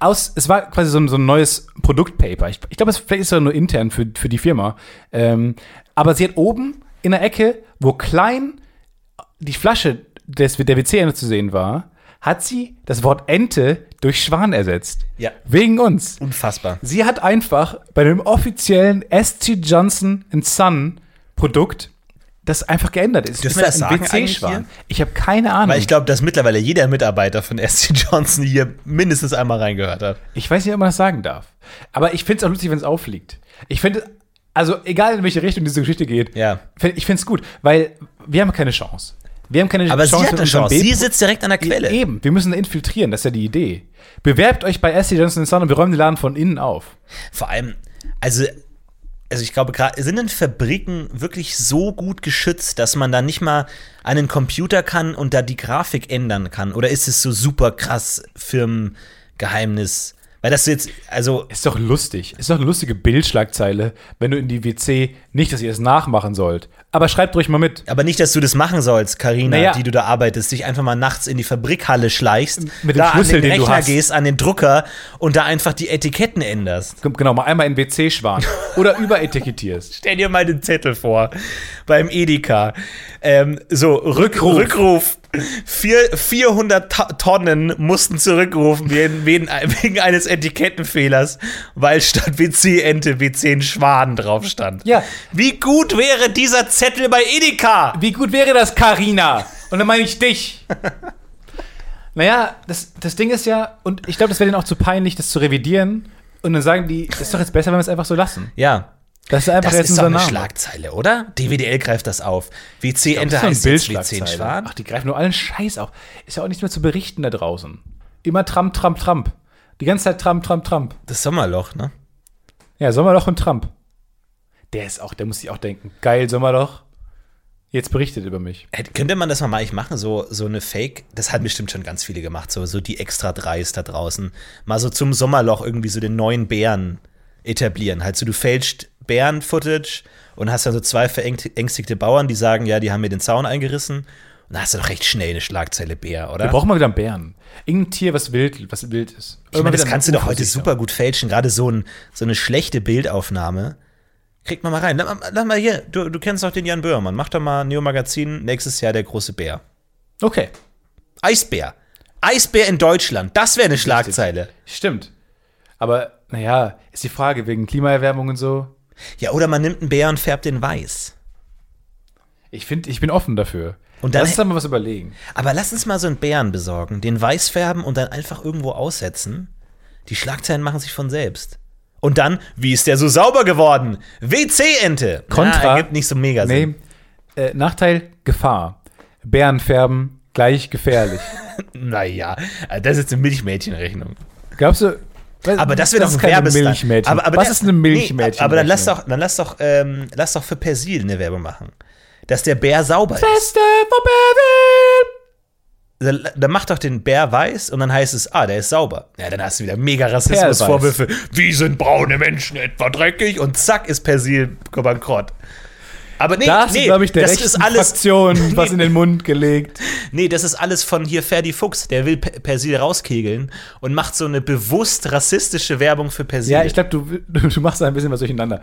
aus, es war quasi so ein, so ein neues Produktpaper. Ich, ich glaube, es vielleicht ist es nur intern für, für die Firma. Ähm, aber sie hat oben in der Ecke, wo klein die Flasche des, der WC-Ente zu sehen war, hat sie das Wort Ente durch Schwan ersetzt. Ja. Wegen uns. Unfassbar. Sie hat einfach bei dem offiziellen ST Johnson Son Produkt das einfach geändert ist. Dürfen ist wir das sagen WC-Schwan. Ich habe keine Ahnung. Weil ich glaube, dass mittlerweile jeder Mitarbeiter von SC Johnson hier mindestens einmal reingehört hat. Ich weiß nicht, ob man das sagen darf. Aber ich finde es auch lustig, wenn es auffliegt. Ich finde, also egal in welche Richtung diese Geschichte geht, Ja. ich finde es gut, weil wir haben keine Chance. Wir haben keine Aber sie hat eine Chance. Sie sitzt direkt an der Quelle. Eben, wir müssen infiltrieren, das ist ja die Idee. Bewerbt euch bei SC Johnson Son und wir räumen den Laden von innen auf. Vor allem, also, also ich glaube, gerade sind denn Fabriken wirklich so gut geschützt, dass man da nicht mal an den Computer kann und da die Grafik ändern kann? Oder ist es so super krass Firmengeheimnis? Weil das jetzt, also, Ist doch lustig. Ist doch eine lustige Bildschlagzeile, wenn du in die WC, nicht, dass ihr es nachmachen sollt, aber schreibt ruhig mal mit. aber nicht, dass du das machen sollst, Karina, Naja. die du da arbeitest, dich einfach mal nachts in die Fabrikhalle schleichst, Mit dem da Schlüssel, an den den Rechner gehst, an den Drucker und da einfach die Etiketten änderst. Genau, mal einmal in WC-Schwan. Oder überetikettierst. Stell dir mal den Zettel vor beim Edeka. Ähm, so, Rückruf. Rückruf. Vier, 400 Ta Tonnen mussten zurückrufen wegen, wegen, wegen eines Etikettenfehlers, weil statt WC-Ente WC Schwaden drauf stand. Ja. Wie gut wäre dieser Zettel bei Edeka? Wie gut wäre das, Karina? Und dann meine ich dich. naja, das, das Ding ist ja, und ich glaube, das wäre denen auch zu peinlich, das zu revidieren. Und dann sagen die, ist doch jetzt besser, wenn wir es einfach so lassen. Ja. Das ist einfach Das jetzt ist doch eine Name. Schlagzeile, oder? DWDL greift das auf. Ist doch heißt jetzt Bildschlagzeile. WC-Schwan. Ach, die greifen nur allen Scheiß auf. Ist ja auch nichts mehr zu berichten da draußen. Immer Trump, Trump, Trump. Die ganze Zeit Trump, Trump, Trump. Das Sommerloch, ne? Ja, Sommerloch und Trump. Der ist auch, der muss sich auch denken, geil, Sommerloch. Jetzt berichtet über mich. Hätte- Könnte man das mal mal ich machen, so, so eine Fake, das hat bestimmt schon ganz viele gemacht, so, so die extra Dreis da draußen. Mal so zum Sommerloch irgendwie so den neuen Bären etablieren. Halt so, du fälscht Bären-Footage und hast dann so zwei verängstigte Bauern, die sagen, ja, die haben mir den Zaun eingerissen. Und dann hast du doch recht schnell eine Schlagzeile Bär, oder? Wir brauchen mal wieder einen Bären. Irgendein Tier, was wild, was wild ist. Ich meine, das kannst du doch heute super gut fälschen. Gerade so, ein, so eine schlechte Bildaufnahme. Kriegt man mal rein. Lass mal, lass mal hier, du, du kennst doch den Jan Böhrmann. Mach doch mal Neo Magazin, nächstes Jahr der große Bär. Okay, Eisbär. Eisbär in Deutschland. Das wäre eine Schlagzeile. stimmt. Aber, naja, ist die Frage wegen Klimaerwärmung und so. Ja, oder man nimmt einen Bär und färbt den weiß. Ich finde, ich bin offen dafür. Und dann- Lass uns da mal was überlegen. Aber lass uns mal so einen Bären besorgen, den weiß färben und dann einfach irgendwo aussetzen. Die Schlagzeilen machen sich von selbst. Und dann, wie ist der so sauber geworden? WC-Ente. Kontra. Na, ergibt nicht so mega Sinn. Nee, äh, Nachteil, Gefahr. Bären färben, gleich gefährlich. Naja, das ist jetzt eine Milchmädchenrechnung. Glaubst du? Aber das wäre doch ist ein. Milchmädchen. Aber, aber was der- ist eine Milchmädchen? Nee, aber dann lass doch, dann lass doch, ähm, lass doch für Persil eine Werbung machen. Dass der Bär sauber ist. Beste von Berlin! Dann, dann mach doch den Bär weiß und dann heißt es, ah, der ist sauber. Ja, dann hast du wieder mega Rassismusvorwürfe. Wie sind braune Menschen etwa dreckig? Und zack ist Persil bankrott. Aber nee, Da hast nee, glaube ich, der das ist alles, Fraktion was in den Mund gelegt. nee, das ist alles von hier Ferdi Fuchs. Der will Pe- Persil rauskegeln und macht so eine bewusst rassistische Werbung für Persil. Ja, ich glaube, du, du, machst da ein bisschen was durcheinander.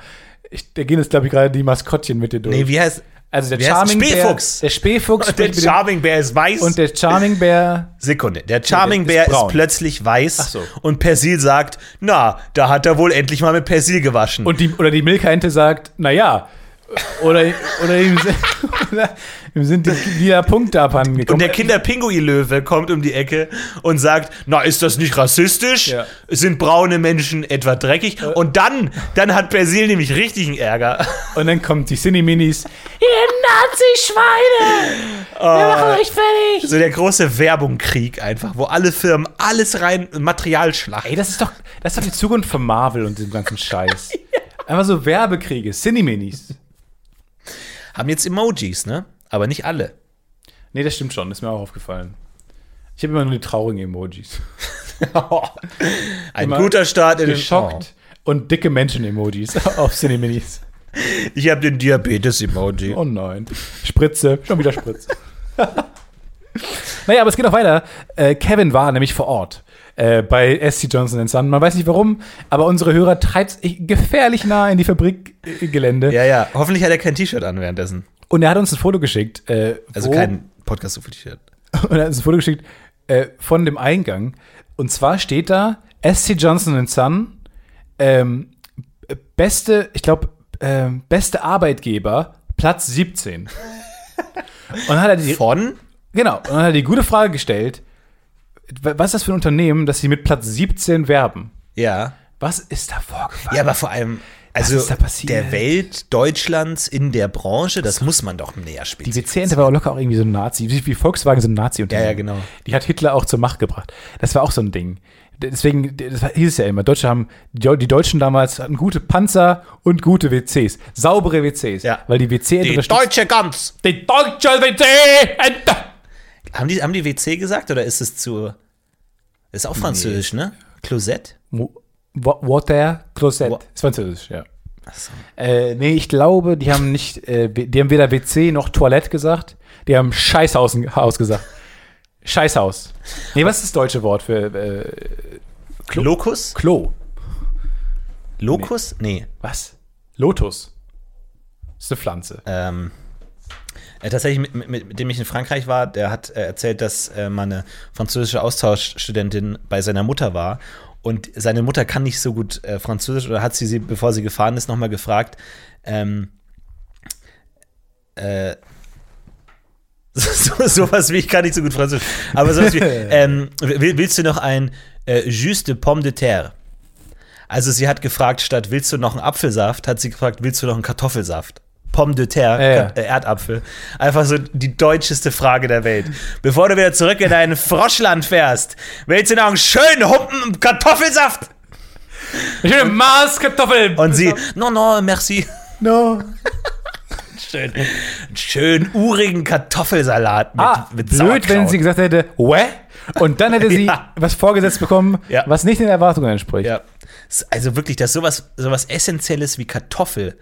Ich, da gehen jetzt, glaube ich, gerade die Maskottchen mit dir durch. nee, wie heißt also der wie Charming Spähfuchs. Bär, der Spähfuchs Der mit dem- Charming Bär ist weiß. und der Charming Bär Sekunde. Der Charming der ist Bär ist, braun. plötzlich weiß Ach so. und Persil sagt, na, da hat er wohl endlich mal mit Persil gewaschen. und die oder die Milchente sagt, na ja, oder oder ihm, sind- oder ihm sind die lila Punkte abhanden gekommen. Und der Kinderpinguin-Löwe kommt um die Ecke und sagt, na, ist das nicht rassistisch? Ja. Sind braune Menschen etwa dreckig? Und dann, dann hat Persil nämlich richtigen Ärger. Und dann kommt die Cine-Minis. Ihr Nazi-Schweine! Wir machen euch fertig! So der große Werbungkrieg einfach, wo alle Firmen alles rein Materialschlacht. Ey, das ist doch, das ist doch die Zukunft von Marvel und diesem ganzen Scheiß. Einfach so Werbekriege, Cine-Minis. Haben jetzt Emojis, ne? Aber nicht alle. Nee, das stimmt schon, ist mir auch aufgefallen. Ich habe immer nur die traurigen Emojis. Ein Immer guter Start in den Geschockt und dicke Menschen-Emojis auf Cine-Minis. Oh. Ich habe den Diabetes-Emoji. Oh nein. Spritze, schon wieder Spritze. naja, aber es geht auch weiter. Äh, Kevin war nämlich vor Ort äh, bei SC Johnson Son. Man weiß nicht warum, aber unsere Hörer treibt gefährlich nah in die Fabrikgelände. Ja, ja. Hoffentlich hat er kein T-Shirt an währenddessen. Und er hat uns ein Foto geschickt. Äh, Also kein podcast so T-Shirt. Und er hat uns ein Foto geschickt äh, von dem Eingang. Und zwar steht da SC Johnson Son, ähm, beste, ich glaube, ähm, beste Arbeitgeber, Platz 17. und hat er die, Von? genau, und dann hat er die gute Frage gestellt, was ist das für ein Unternehmen, dass sie mit Platz 17 werben? Ja. Was ist da vorgefallen? Ja, aber vor allem, also ist da passiert? der Welt Deutschlands in der Branche, das muss man doch näher Die spezifizieren. WC-Ente war auch locker auch irgendwie so ein Nazi, wie Volkswagen so ein nazi Ja, ja, genau. Die hat Hitler auch zur Macht gebracht. Das war auch so ein Ding. Deswegen, das hieß es ja immer, Deutsche haben, die Deu- die Deutschen damals hatten gute Panzer und gute WCs. Saubere WCs. Ja. Weil die WC-Ente Die deutsche Gans. Die deutsche WC-Ente! Haben die, haben die WC gesagt oder ist es zu. Ist auch französisch, ne? Closet? Water Closet. Wa- ist französisch, ja. Äh, nee, ich glaube, die haben nicht, äh, die haben weder WC noch Toilette gesagt. Die haben Scheißhaus Haus gesagt. Scheißhaus. Nee, was ist das deutsche Wort für äh, Klo? Locus? Klo? Locus? Nee. Was? Lotus. Ist eine Pflanze. Ähm, äh, tatsächlich, mit, mit, mit dem ich in Frankreich war, der hat äh, erzählt, dass äh, mal eine französische Austauschstudentin bei seiner Mutter war. Und seine Mutter kann nicht so gut äh, Französisch oder hat sie, sie, bevor sie gefahren ist, nochmal gefragt, ähm, äh, so, sowas wie ich kann nicht so gut Französisch, aber sowas wie, ähm, will, willst du noch ein äh, Jus de Pomme de terre? Also sie hat gefragt, statt willst du noch einen Apfelsaft, hat sie gefragt, willst du noch einen Kartoffelsaft? Pomme de terre, Ja, ja. äh, Erdapfel. Einfach so die deutscheste Frage der Welt. Bevor du wieder zurück in dein Froschland fährst, willst du noch einen schönen Humpen Kartoffelsaft? Schöne Maßkartoffeln! Und sie, no, no, merci. no. Schön, einen schönen urigen Kartoffelsalat mit, Ah, mit blöd, Sauerkraut. wenn sie gesagt hätte, Wä? Und dann hätte sie Ja. was vorgesetzt bekommen, Ja. was nicht den Erwartungen entspricht. Also wirklich, dass sowas, sowas Essentielles wie Kartoffel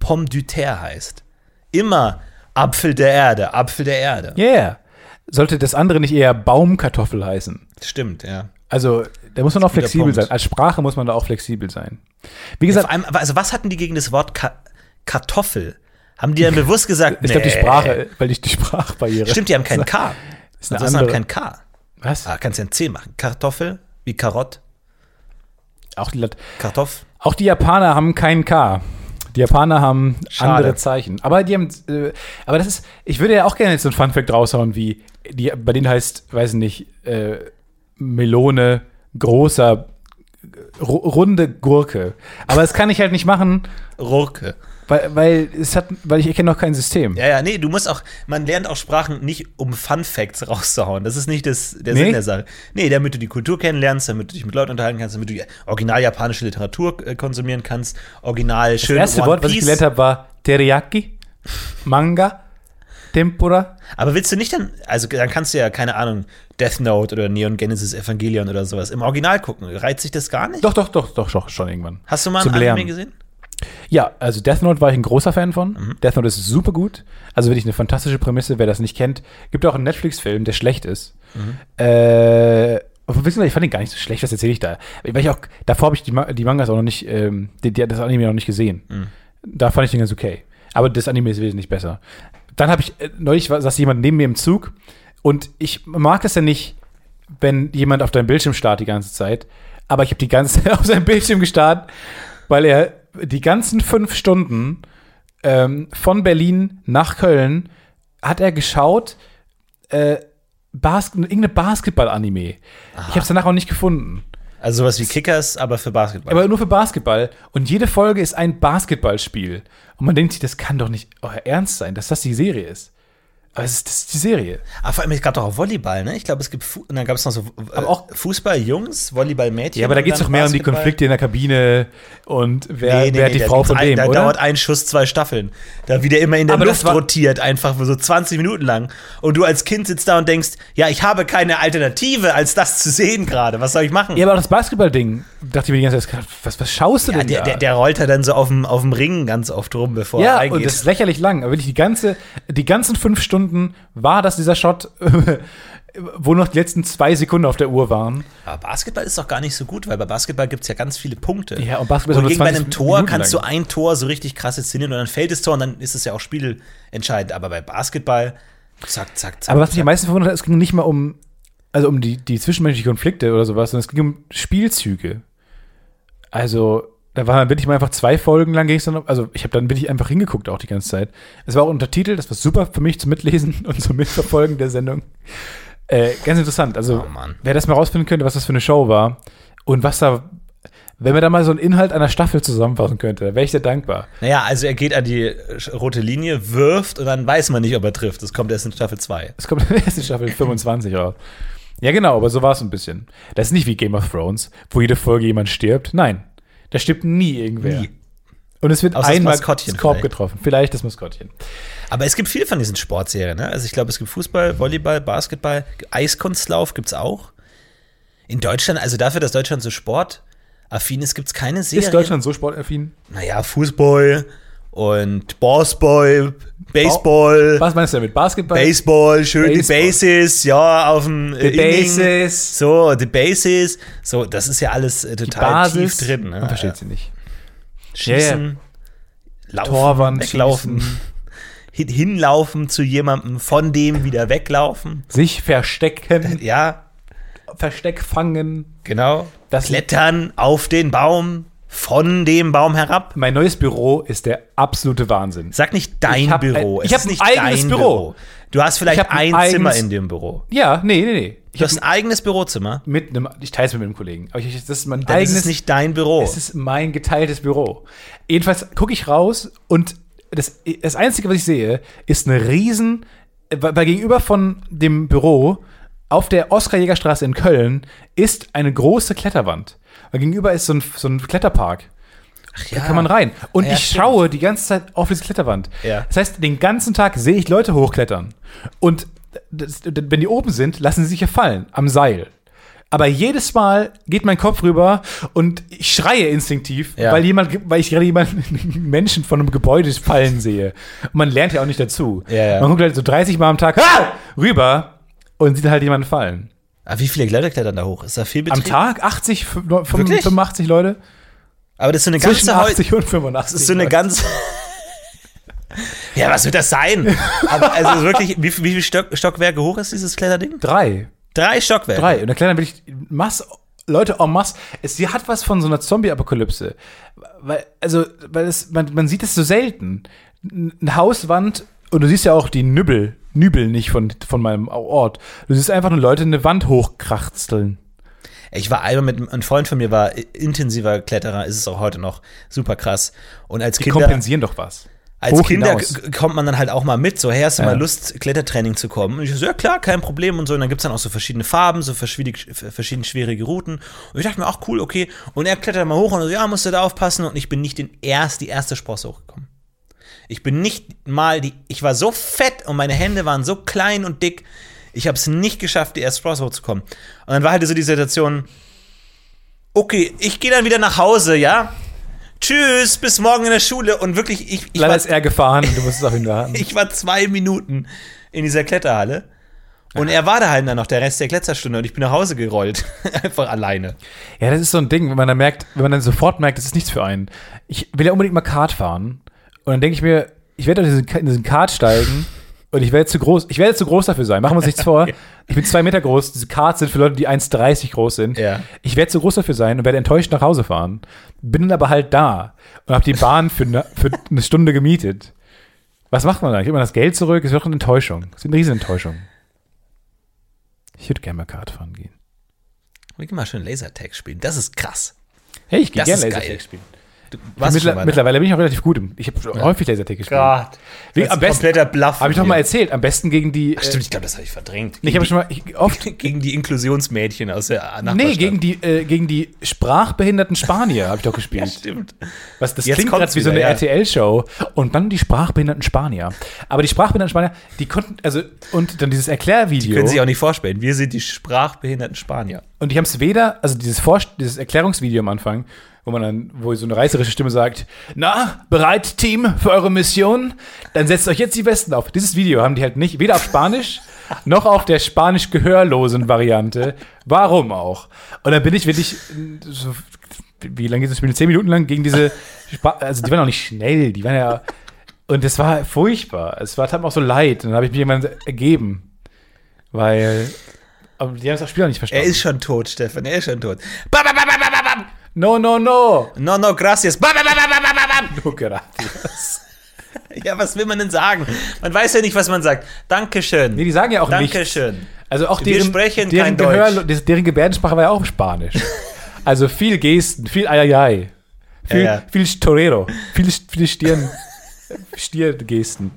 Pomme du terre heißt. Immer Apfel der Erde, Apfel der Erde. Yeah. Sollte das andere nicht eher Baumkartoffel heißen? Stimmt, ja. Also, da muss man auch flexibel Punkt. sein. Als Sprache muss man da auch flexibel sein. Wie Ja, gesagt, vor allem, also was hatten die gegen das Wort Ka Kartoffel? Haben die dann bewusst gesagt, ich glaube, die nee. Sprache, weil die, die Sprachbarriere. Stimmt, die haben kein K. ist eine haben andere. kein K. Was? Ah, kannst ja ein C machen. Kartoffel, wie Karott, Auch die, Lat- Kartoff. auch die Japaner haben kein K. Die Japaner haben Schade. andere Zeichen. Aber die haben, äh, aber das ist, ich würde ja auch gerne jetzt so ein Funfact raushauen, wie, die, bei denen heißt, weiß ich nicht, äh, Melone, großer, ru- runde Gurke. Aber das kann ich halt nicht machen, Rurke. Weil, weil es hat, weil ich erkenne noch kein System. Ja, ja, nee, du musst auch, man lernt auch Sprachen nicht, um Fun Facts rauszuhauen. Das ist nicht das, der Nee? Sinn der Sache. Nee, damit du die Kultur kennenlernst, damit du dich mit Leuten unterhalten kannst, damit du original japanische Literatur äh, konsumieren kannst, original schön Das erste One Wort, was ich Piece. gelernt habe, war Teriyaki, Manga, Tempura. Aber willst du nicht dann, also dann kannst du ja, keine Ahnung, Death Note oder Neon Genesis Evangelion oder sowas im Original gucken. Reizt sich das gar nicht? Doch, doch, doch, doch, doch, schon irgendwann. Hast du mal Zum ein Anime Lernen. gesehen? Ja, also Death Note war ich ein großer Fan von. Mhm. Death Note ist super gut. Also wirklich eine fantastische Prämisse, wer das nicht kennt. Gibt auch einen Netflix-Film, der schlecht ist. Mhm. Äh, wissen ich fand den gar nicht so schlecht, was erzähle ich da? Weil ich auch, davor habe ich die, die Mangas auch noch nicht, ähm, die, die, das Anime noch nicht gesehen. Mhm. Da fand ich den ganz okay. Aber das Anime ist wesentlich besser. Dann habe ich, äh, neulich saß jemand neben mir im Zug und ich mag das ja nicht, wenn jemand auf deinem Bildschirm starrt die ganze Zeit. Aber ich habe die ganze Zeit auf seinem Bildschirm gestarrt, weil er die ganzen fünf Stunden ähm, von Berlin nach Köln hat er geschaut, äh, Bas irgendeine Basketball-Anime. Ich habe es danach auch nicht gefunden. Also sowas wie Kickers, aber für Basketball. Aber nur für Basketball. Und jede Folge ist ein Basketballspiel. Und man denkt sich, das kann doch nicht euer Ernst sein, dass das die Serie ist. Aber es ist, das ist die Serie. Aber vor allem, es gab doch auch Volleyball, ne? Ich glaube, es gibt, Fu und dann gab es noch so äh, Aber auch- Fußball-Jungs, Volleyball-Mädchen. Ja, aber da geht es doch mehr um die. Konflikte in der Kabine und wer, Nee, nee, wer nee, die da Frau von ein, dem, Da oder? dauert ein Schuss, zwei Staffeln. Da wieder immer in der Aber Luft rotiert, einfach so 20 Minuten lang. Und du als Kind sitzt da und denkst, ja, ich habe keine Alternative, als das zu sehen gerade. Was soll ich machen? Ja, aber auch das Basketball-Ding, dachte ich mir die ganze Zeit, was, was schaust du Ja, denn der, da? der, der rollt ja dann so auf dem, auf dem Ring ganz oft rum, bevor er ja, reingeht. und das ist lächerlich lang. Aber wirklich die ganze, die ganzen fünf Stunden war das dieser Shot, wo noch die letzten zwei Sekunden auf der Uhr waren. aber Basketball ist doch gar nicht so gut, weil bei Basketball gibt es ja ganz viele Punkte. Ja, und Basketball ist auch nur gegen bei 20 einem Tor Minuten kannst lang. du ein Tor so richtig krass inszenieren und dann fällt das Tor und dann ist es ja auch spielentscheidend. Aber bei Basketball, zack, zack, zack. Aber was mich am meisten verwundert hat, es ging nicht mal um, also um die, die zwischenmenschlichen Konflikte oder sowas, sondern es ging um Spielzüge. Also, da waren wirklich mal einfach zwei Folgen lang, ging es dann, also ich habe dann wirklich einfach hingeguckt auch die ganze Zeit. Es war auch untertitelt, das war super für mich zum Mitlesen und zum Mitverfolgen der Sendung. Äh, ganz interessant. Also, Oh, wer das mal rausfinden könnte, was das für eine Show war und was da, wenn man da mal so einen Inhalt einer Staffel zusammenfassen könnte, wäre ich sehr dankbar. Naja, also er geht an die rote Linie, wirft und dann weiß man nicht, ob er trifft. Das kommt erst in Staffel 2. Es kommt in der ersten Staffel 25 raus. Ja, genau, aber so war es ein bisschen. Das ist nicht wie Game of Thrones, wo jede Folge jemand stirbt. Nein, da stirbt nie irgendwer. Nie. Und es wird Außer das einmal Maskottchen ins Korb vielleicht. getroffen. Vielleicht das Maskottchen. Aber es gibt viel von diesen Sportserien. Ne? Also ich glaube, es gibt Fußball, Volleyball, Basketball, Eiskunstlauf gibt es auch. In Deutschland, also dafür, dass Deutschland so sportaffin ist, gibt es keine Serie. Ist Deutschland so sportaffin? Naja, Fußball und Bossboy, Baseball, Was meinst du damit? Basketball? Baseball, schön Baseball. die Bases, ja, auf dem The Inning. Bases. So, die Bases. So, das ist ja alles äh, Die total Basis. tief drin. Ne? Versteht sie nicht. Schießen, laufen, Torwand weglaufen, schießen. hin, hinlaufen zu jemandem, von dem wieder weglaufen. Sich verstecken, Ja, Versteck fangen. genau. Das- Klettern auf den Baum, von dem Baum herab. Mein neues Büro ist der absolute Wahnsinn. Sag nicht dein Ich Büro. ein- Es ich hab ist ein nicht eigenes dein Büro. Du hast vielleicht ein ein, Zimmer in dem Büro. Ja, nee, nee, nee. Ich Du hast ein eigenes Bürozimmer. mit einem, ich teile es mit einem Kollegen. Aber ich, das ist mein Dann eigenes ist es nicht dein Büro. Es ist mein geteiltes Büro. Jedenfalls gucke ich raus und das, das Einzige, was ich sehe, ist eine riesen, weil weil gegenüber von dem Büro auf der Oskar-Jäger-Straße in Köln ist eine große Kletterwand. Weil gegenüber ist so ein, so ein Kletterpark. Da kann man rein. Und Ja, ich stimmt. schaue die ganze Zeit auf diese Kletterwand. Ja. Das heißt, den ganzen Tag sehe ich Leute hochklettern. Und das, wenn die oben sind, lassen sie sich ja fallen am Seil. Aber jedes Mal geht mein Kopf rüber und ich schreie instinktiv, Ja. weil jemand, weil ich gerade jemanden Menschen von einem Gebäude fallen sehe. Und man lernt ja auch nicht dazu. Ja, ja. Man guckt halt so 30 Mal am Tag ah! rüber und sieht halt jemanden fallen. Aber wie viele Leute klettern da hoch? Ist da viel Am Betrieb? Tag 80, fünf- Wirklich? 85 Leute? Aber das ist so eine Zwischen ganze Heu 80 und 85. Das ist so eine ganz. ja, was wird das sein? Aber also wirklich, wie, wie viele Stock, Stockwerke hoch ist dieses Kletterding? Drei. Drei Stockwerke. Drei. Und da klettern wirklich Mass, Leute en masse. Es, sie hat was von so einer Zombie-Apokalypse. Weil, also, weil es, man, man sieht es so selten. Eine Hauswand, und du siehst ja auch die Nübbel, Nübel nicht von, von meinem Ort. Du siehst einfach nur Leute eine Wand hochkrachzeln. Ich war einmal mit ein Freund von mir war intensiver Kletterer, ist es auch heute noch super krass. Und als Die Kinder, kompensieren doch was. als hoch Kinder hinaus. kommt man dann halt auch mal mit. So, hey, hast du Ja. mal Lust, Klettertraining zu kommen? Und ich so, ja klar, kein Problem und so. Und dann gibt's dann auch so verschiedene Farben, so verschiedene, verschiedene schwierige Routen. Und ich dachte mir, ach cool, okay. Und er klettert mal hoch und so, ja, musst du da aufpassen. Und ich bin nicht den erst, die erste Sprosse hochgekommen. Ich bin nicht mal die, ich war so fett und meine Hände waren so klein und dick. Ich habe es nicht geschafft, die erste Sprosse hochzukommen. Und dann war halt so die Situation, okay, ich gehe dann wieder nach Hause, ja? Tschüss, bis morgen in der Schule. Und wirklich, ich, ich, Leider war, ist er gefahren und du musst es auf ihn warten. ich war zwei Minuten in dieser Kletterhalle. Und er war da halt dann noch der Rest der Kletterstunde und ich bin nach Hause gerollt. Einfach alleine. Ja, das ist so ein Ding, wenn man dann merkt, wenn man dann sofort merkt, das ist nichts für einen. Ich will ja unbedingt mal Kart fahren. Und dann denke ich mir, ich werde in diesen Kart steigen und ich werde zu groß, ich werde zu groß dafür sein. Machen wir uns nichts vor. Ich bin zwei Meter groß. Diese Karts sind für Leute, die 1,30 groß sind. Ja. Ich werde zu groß dafür sein und werde enttäuscht nach Hause fahren. Bin dann aber halt da und habe die Bahn für eine, für eine Stunde gemietet. Was macht man dann? Gibt man das Geld zurück? Ist doch eine Enttäuschung. Ist eine Riesenenttäuschung. Ich würde gerne mal Kart fahren gehen. Wir können mal schön Lasertag spielen. Das ist krass. Hey, ich gehe gerne Lasertag geil. spielen. Du warst Mittler, schon? Mittlerweile bin ich auch relativ gut. Im, ich habe häufig Lasertag gespielt. Gott. Das ist am besten- kompletter Bluff. Habe ich doch mal erzählt. Am besten gegen die. Ach, stimmt, ich glaube, das habe ich verdrängt. nee, ich habe schon mal ich, oft. gegen die Inklusionsmädchen aus der Nachbarstadt. Nee, gegen die, äh, gegen die sprachbehinderten Spanier habe ich doch Ja, gespielt. stimmt. Was, das Jetzt klingt kommt's gerade wie so wieder, eine ja. RTL-Show. Und dann die sprachbehinderten Spanier. Aber die sprachbehinderten Spanier, die konnten, also, und dann dieses Erklärvideo. Können Sie sich auch nicht vorstellen. Wir sind die sprachbehinderten Spanier. Und ich habe es weder, also dieses, Vor dieses Erklärungsvideo am Anfang, wo man dann, wo so eine reißerische Stimme sagt, na, bereit, Team, für eure Mission? Dann setzt euch jetzt die Westen auf. Dieses Video haben die halt nicht, weder auf Spanisch, noch auf der spanisch-gehörlosen Variante. Warum auch? Und dann bin ich wirklich, so, wie lange geht das Spiel? Zehn Minuten lang gegen diese, Spa also die waren auch nicht schnell, die waren ja, und es war furchtbar. Es war, tat mir auch so leid. Und dann habe ich mich irgendwann ergeben. Weil, aber die haben das Spiel auch nicht Er verstanden. ist schon tot, Stefan. Er ist schon tot. Ba, ba, ba, ba, ba, ba. No, no, no. No, no, gracias. Ba, ba, ba, ba, ba, ba, ba. No, gracias. Ja, was will man denn sagen? Man weiß ja nicht, was man sagt. Dankeschön. Nee, die sagen ja auch nichts. Dankeschön. Also auch Wir deren, sprechen deren, kein Gehör, Deutsch. deren Gebärdensprache war ja auch Spanisch. also viel Gesten, viel Ayayay. Viel, Ja, ja. viel Torero, viel, viel Stirn, Stiergesten.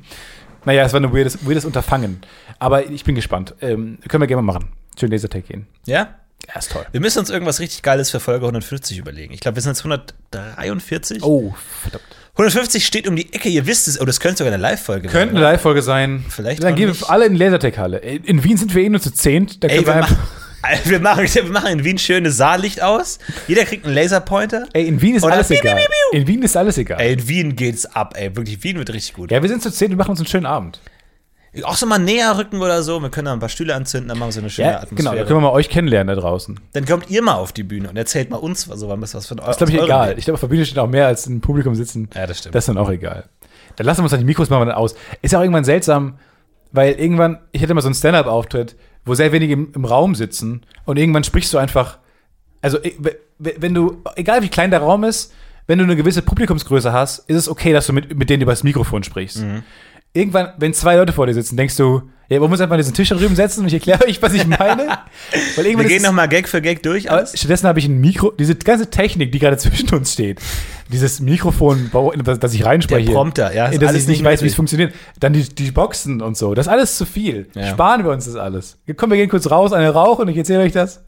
Naja, es war ein weirdes, weirdes Unterfangen. Aber ich bin gespannt. Ähm, können wir gerne mal machen. Schön Lasertag gehen. Ja? Ja, ist toll. Wir müssen uns irgendwas richtig Geiles für Folge 150 überlegen. Ich glaube, wir sind jetzt 143. Oh, verdammt. 150 steht um die Ecke, ihr wisst es. Oh, das könnte sogar eine Live-Folge Könnte eine Live-Folge sein. Vielleicht Dann gehen wir alle in die Lasertag-Halle. In Wien sind wir eh nur zu zehnt. Da Ey, wir, wir machen, wir, machen, wir machen in Wien schönes Saallicht aus. Jeder kriegt einen Laserpointer. ey, in Wien ist alles piu, egal. piu, In Wien ist alles egal. Ey, in Wien geht's ab, ey. Wirklich, Wien wird richtig gut. Ja, wir sind zu zehnt und machen uns einen schönen Abend. Auch so mal näher rücken oder so. Wir können da ein paar Stühle anzünden, dann machen wir so eine schöne Ja, Atmosphäre. genau, da können wir mal euch kennenlernen da draußen. dann kommt ihr mal auf die Bühne und erzählt mal uns so was, was von Das ist, glaube ich, egal. Ich glaube, auf der Bühne steht auch mehr als im Publikum sitzen. Ja, das stimmt. Das ist dann auch egal. Dann lassen wir uns dann die Mikros dann aus. Ist ja auch irgendwann seltsam, weil irgendwann, ich hatte mal so einen Stand-Up-Auftritt, wo sehr wenige im, im Raum sitzen und irgendwann sprichst du einfach, also wenn du, egal wie klein der Raum ist, wenn du eine gewisse Publikumsgröße hast, ist es okay, dass du mit, mit denen über das Mikrofon sprichst. Mhm. Irgendwann, wenn zwei Leute vor dir sitzen, denkst du, ja, wir uns einfach diesen Tisch drüben setzen und ich erkläre euch, was ich meine? Weil wir gehen ist- noch mal Gag für Gag durch. Alles. stattdessen habe ich ein Mikro, diese ganze Technik, die gerade zwischen uns steht, dieses Mikrofon, das ich reinspreche, Der Prompter, ja, ist in das alles ich nicht nicht weiß, wie es funktioniert, dann die, die Boxen und so, das ist alles zu viel. Ja. Sparen wir uns das alles. Komm, wir gehen kurz raus, eine Rauch und ich erzähle euch das.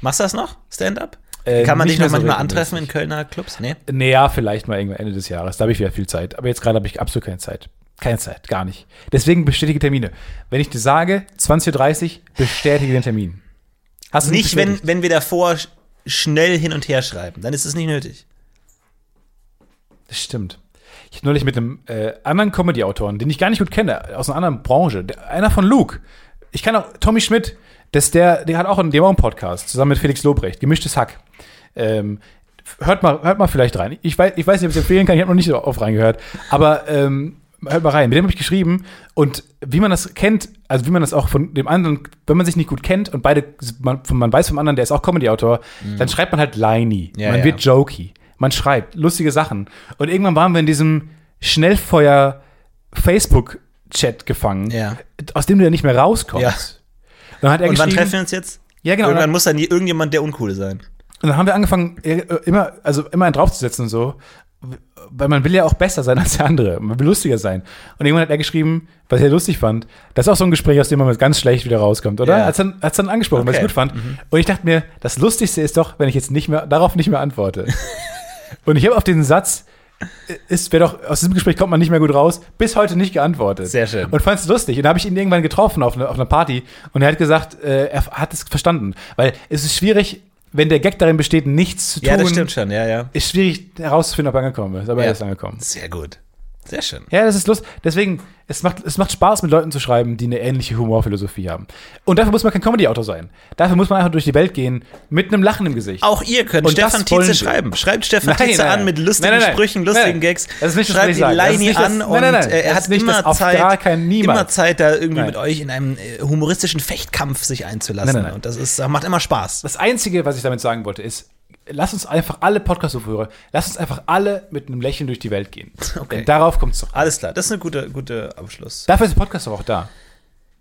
Machst du das noch? Stand-up? Äh, Kann man nicht dich noch so manchmal regelmäßig. antreffen in Kölner Clubs? Nee. Naja, vielleicht mal irgendwann Ende des Jahres, da habe ich wieder viel Zeit. Aber jetzt gerade habe ich absolut keine Zeit. Keine Zeit, gar nicht. Deswegen bestätige Termine. Wenn ich dir sage, 20.30 Uhr, bestätige den Termin. Hast du Nicht, wenn, wenn wir davor sch- schnell hin und her schreiben. Dann ist es nicht nötig. Das stimmt. Ich habe neulich mit einem äh, anderen Comedy-Autoren, den ich gar nicht gut kenne, aus einer anderen Branche, der, einer von Luke. Ich kann auch Tommy Schmidt, das der, der hat auch einen, der hat auch einen Podcast zusammen mit Felix Lobrecht, gemischtes Hack. Ähm, hört mal, hört mal vielleicht rein. Ich weiß, ich weiß nicht, ob ich es empfehlen kann. Ich habe noch nicht so oft reingehört, aber ähm, hört mal rein. Mit dem habe ich geschrieben und wie man das kennt, also wie man das auch von dem anderen, wenn man sich nicht gut kennt und beide, man, man weiß vom anderen, der ist auch Comedy-Autor, dann schreibt man halt liney. Ja, man ja. wird jokey. Man schreibt lustige Sachen. Und irgendwann waren wir in diesem Schnellfeuer Facebook-Chat gefangen, Ja. aus dem du ja nicht mehr rauskommst. Ja. Dann hat er Und wann treffen wir uns jetzt? Ja, genau. Irgendwann muss dann nie irgendjemand der Uncoole sein. Und dann haben wir angefangen, äh, immer, also immer einen draufzusetzen und so. Weil man will ja auch besser sein als der andere. Man will lustiger sein. Und irgendwann hat er geschrieben, was er lustig fand. Das ist auch so ein Gespräch, aus dem man ganz schlecht wieder rauskommt, oder? Ja. Hat's dann, hat's dann angesprochen, weil ich Okay. es gut fand. Und ich dachte mir, das Lustigste ist doch, wenn ich jetzt nicht mehr, darauf nicht mehr antworte. und ich habe auf diesen Satz, ist, wäre doch, aus diesem Gespräch kommt man nicht mehr gut raus, bis heute nicht geantwortet. Sehr schön. Und fand es lustig. Und da habe ich ihn irgendwann getroffen auf, eine, auf einer Party und er hat gesagt, äh, er hat es verstanden. Weil es ist schwierig, wenn der Gag darin besteht, nichts zu tun. Ja, das stimmt schon, ja, ja. Ist schwierig herauszufinden, ob er angekommen ist. Aber Ja. er ist angekommen. Sehr gut. Sehr schön. Ja, das ist lustig. Deswegen, es macht, es macht Spaß, mit Leuten zu schreiben, die eine ähnliche Humorphilosophie haben. Und dafür muss man kein Comedy-Autor sein. Dafür muss man einfach durch die Welt gehen mit einem Lachen im Gesicht. Auch ihr könnt Und Stefan Tietze schreiben. Schreibt Stefan Nein, Tietze nein, an mit lustigen nein. Sprüchen, lustigen. Gags. Das ist nicht Schreibt ist Leini an und äh, er hat nicht immer Zeit, niemals. immer Zeit, da irgendwie mit euch in einem äh, humoristischen Fechtkampf sich einzulassen. Und das ist, macht immer Spaß. Das Einzige, was ich damit sagen wollte, ist, lass uns einfach alle Podcast-Zuhörer, lass uns einfach alle mit einem Lächeln durch die Welt gehen. Okay. Denn darauf kommt es doch. Alles klar, das ist ein guter, guter Abschluss. Dafür ist der Podcast doch auch da.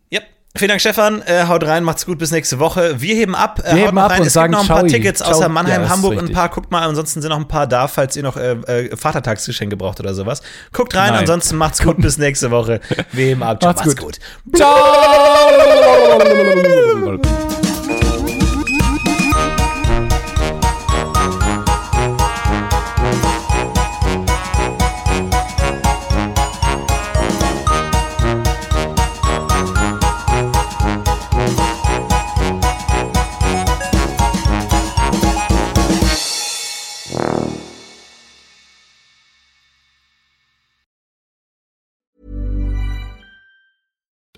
Ja. Vielen Dank, Stefan. Äh, haut rein, macht's gut, bis nächste Woche. Wir heben ab. Äh, Wir haut heben ab rein. und es sagen gibt noch ein paar. Tickets Ciao. außer Mannheim, Ja, Hamburg und ein paar. Guckt mal, ansonsten sind noch ein paar da, falls ihr noch äh, äh, Vatertagsgeschenke braucht oder sowas. Guckt rein, Nein. ansonsten macht's gut, bis nächste Woche. Wir heben ab. Ciao, Macht's macht's gut. gut. Ciao!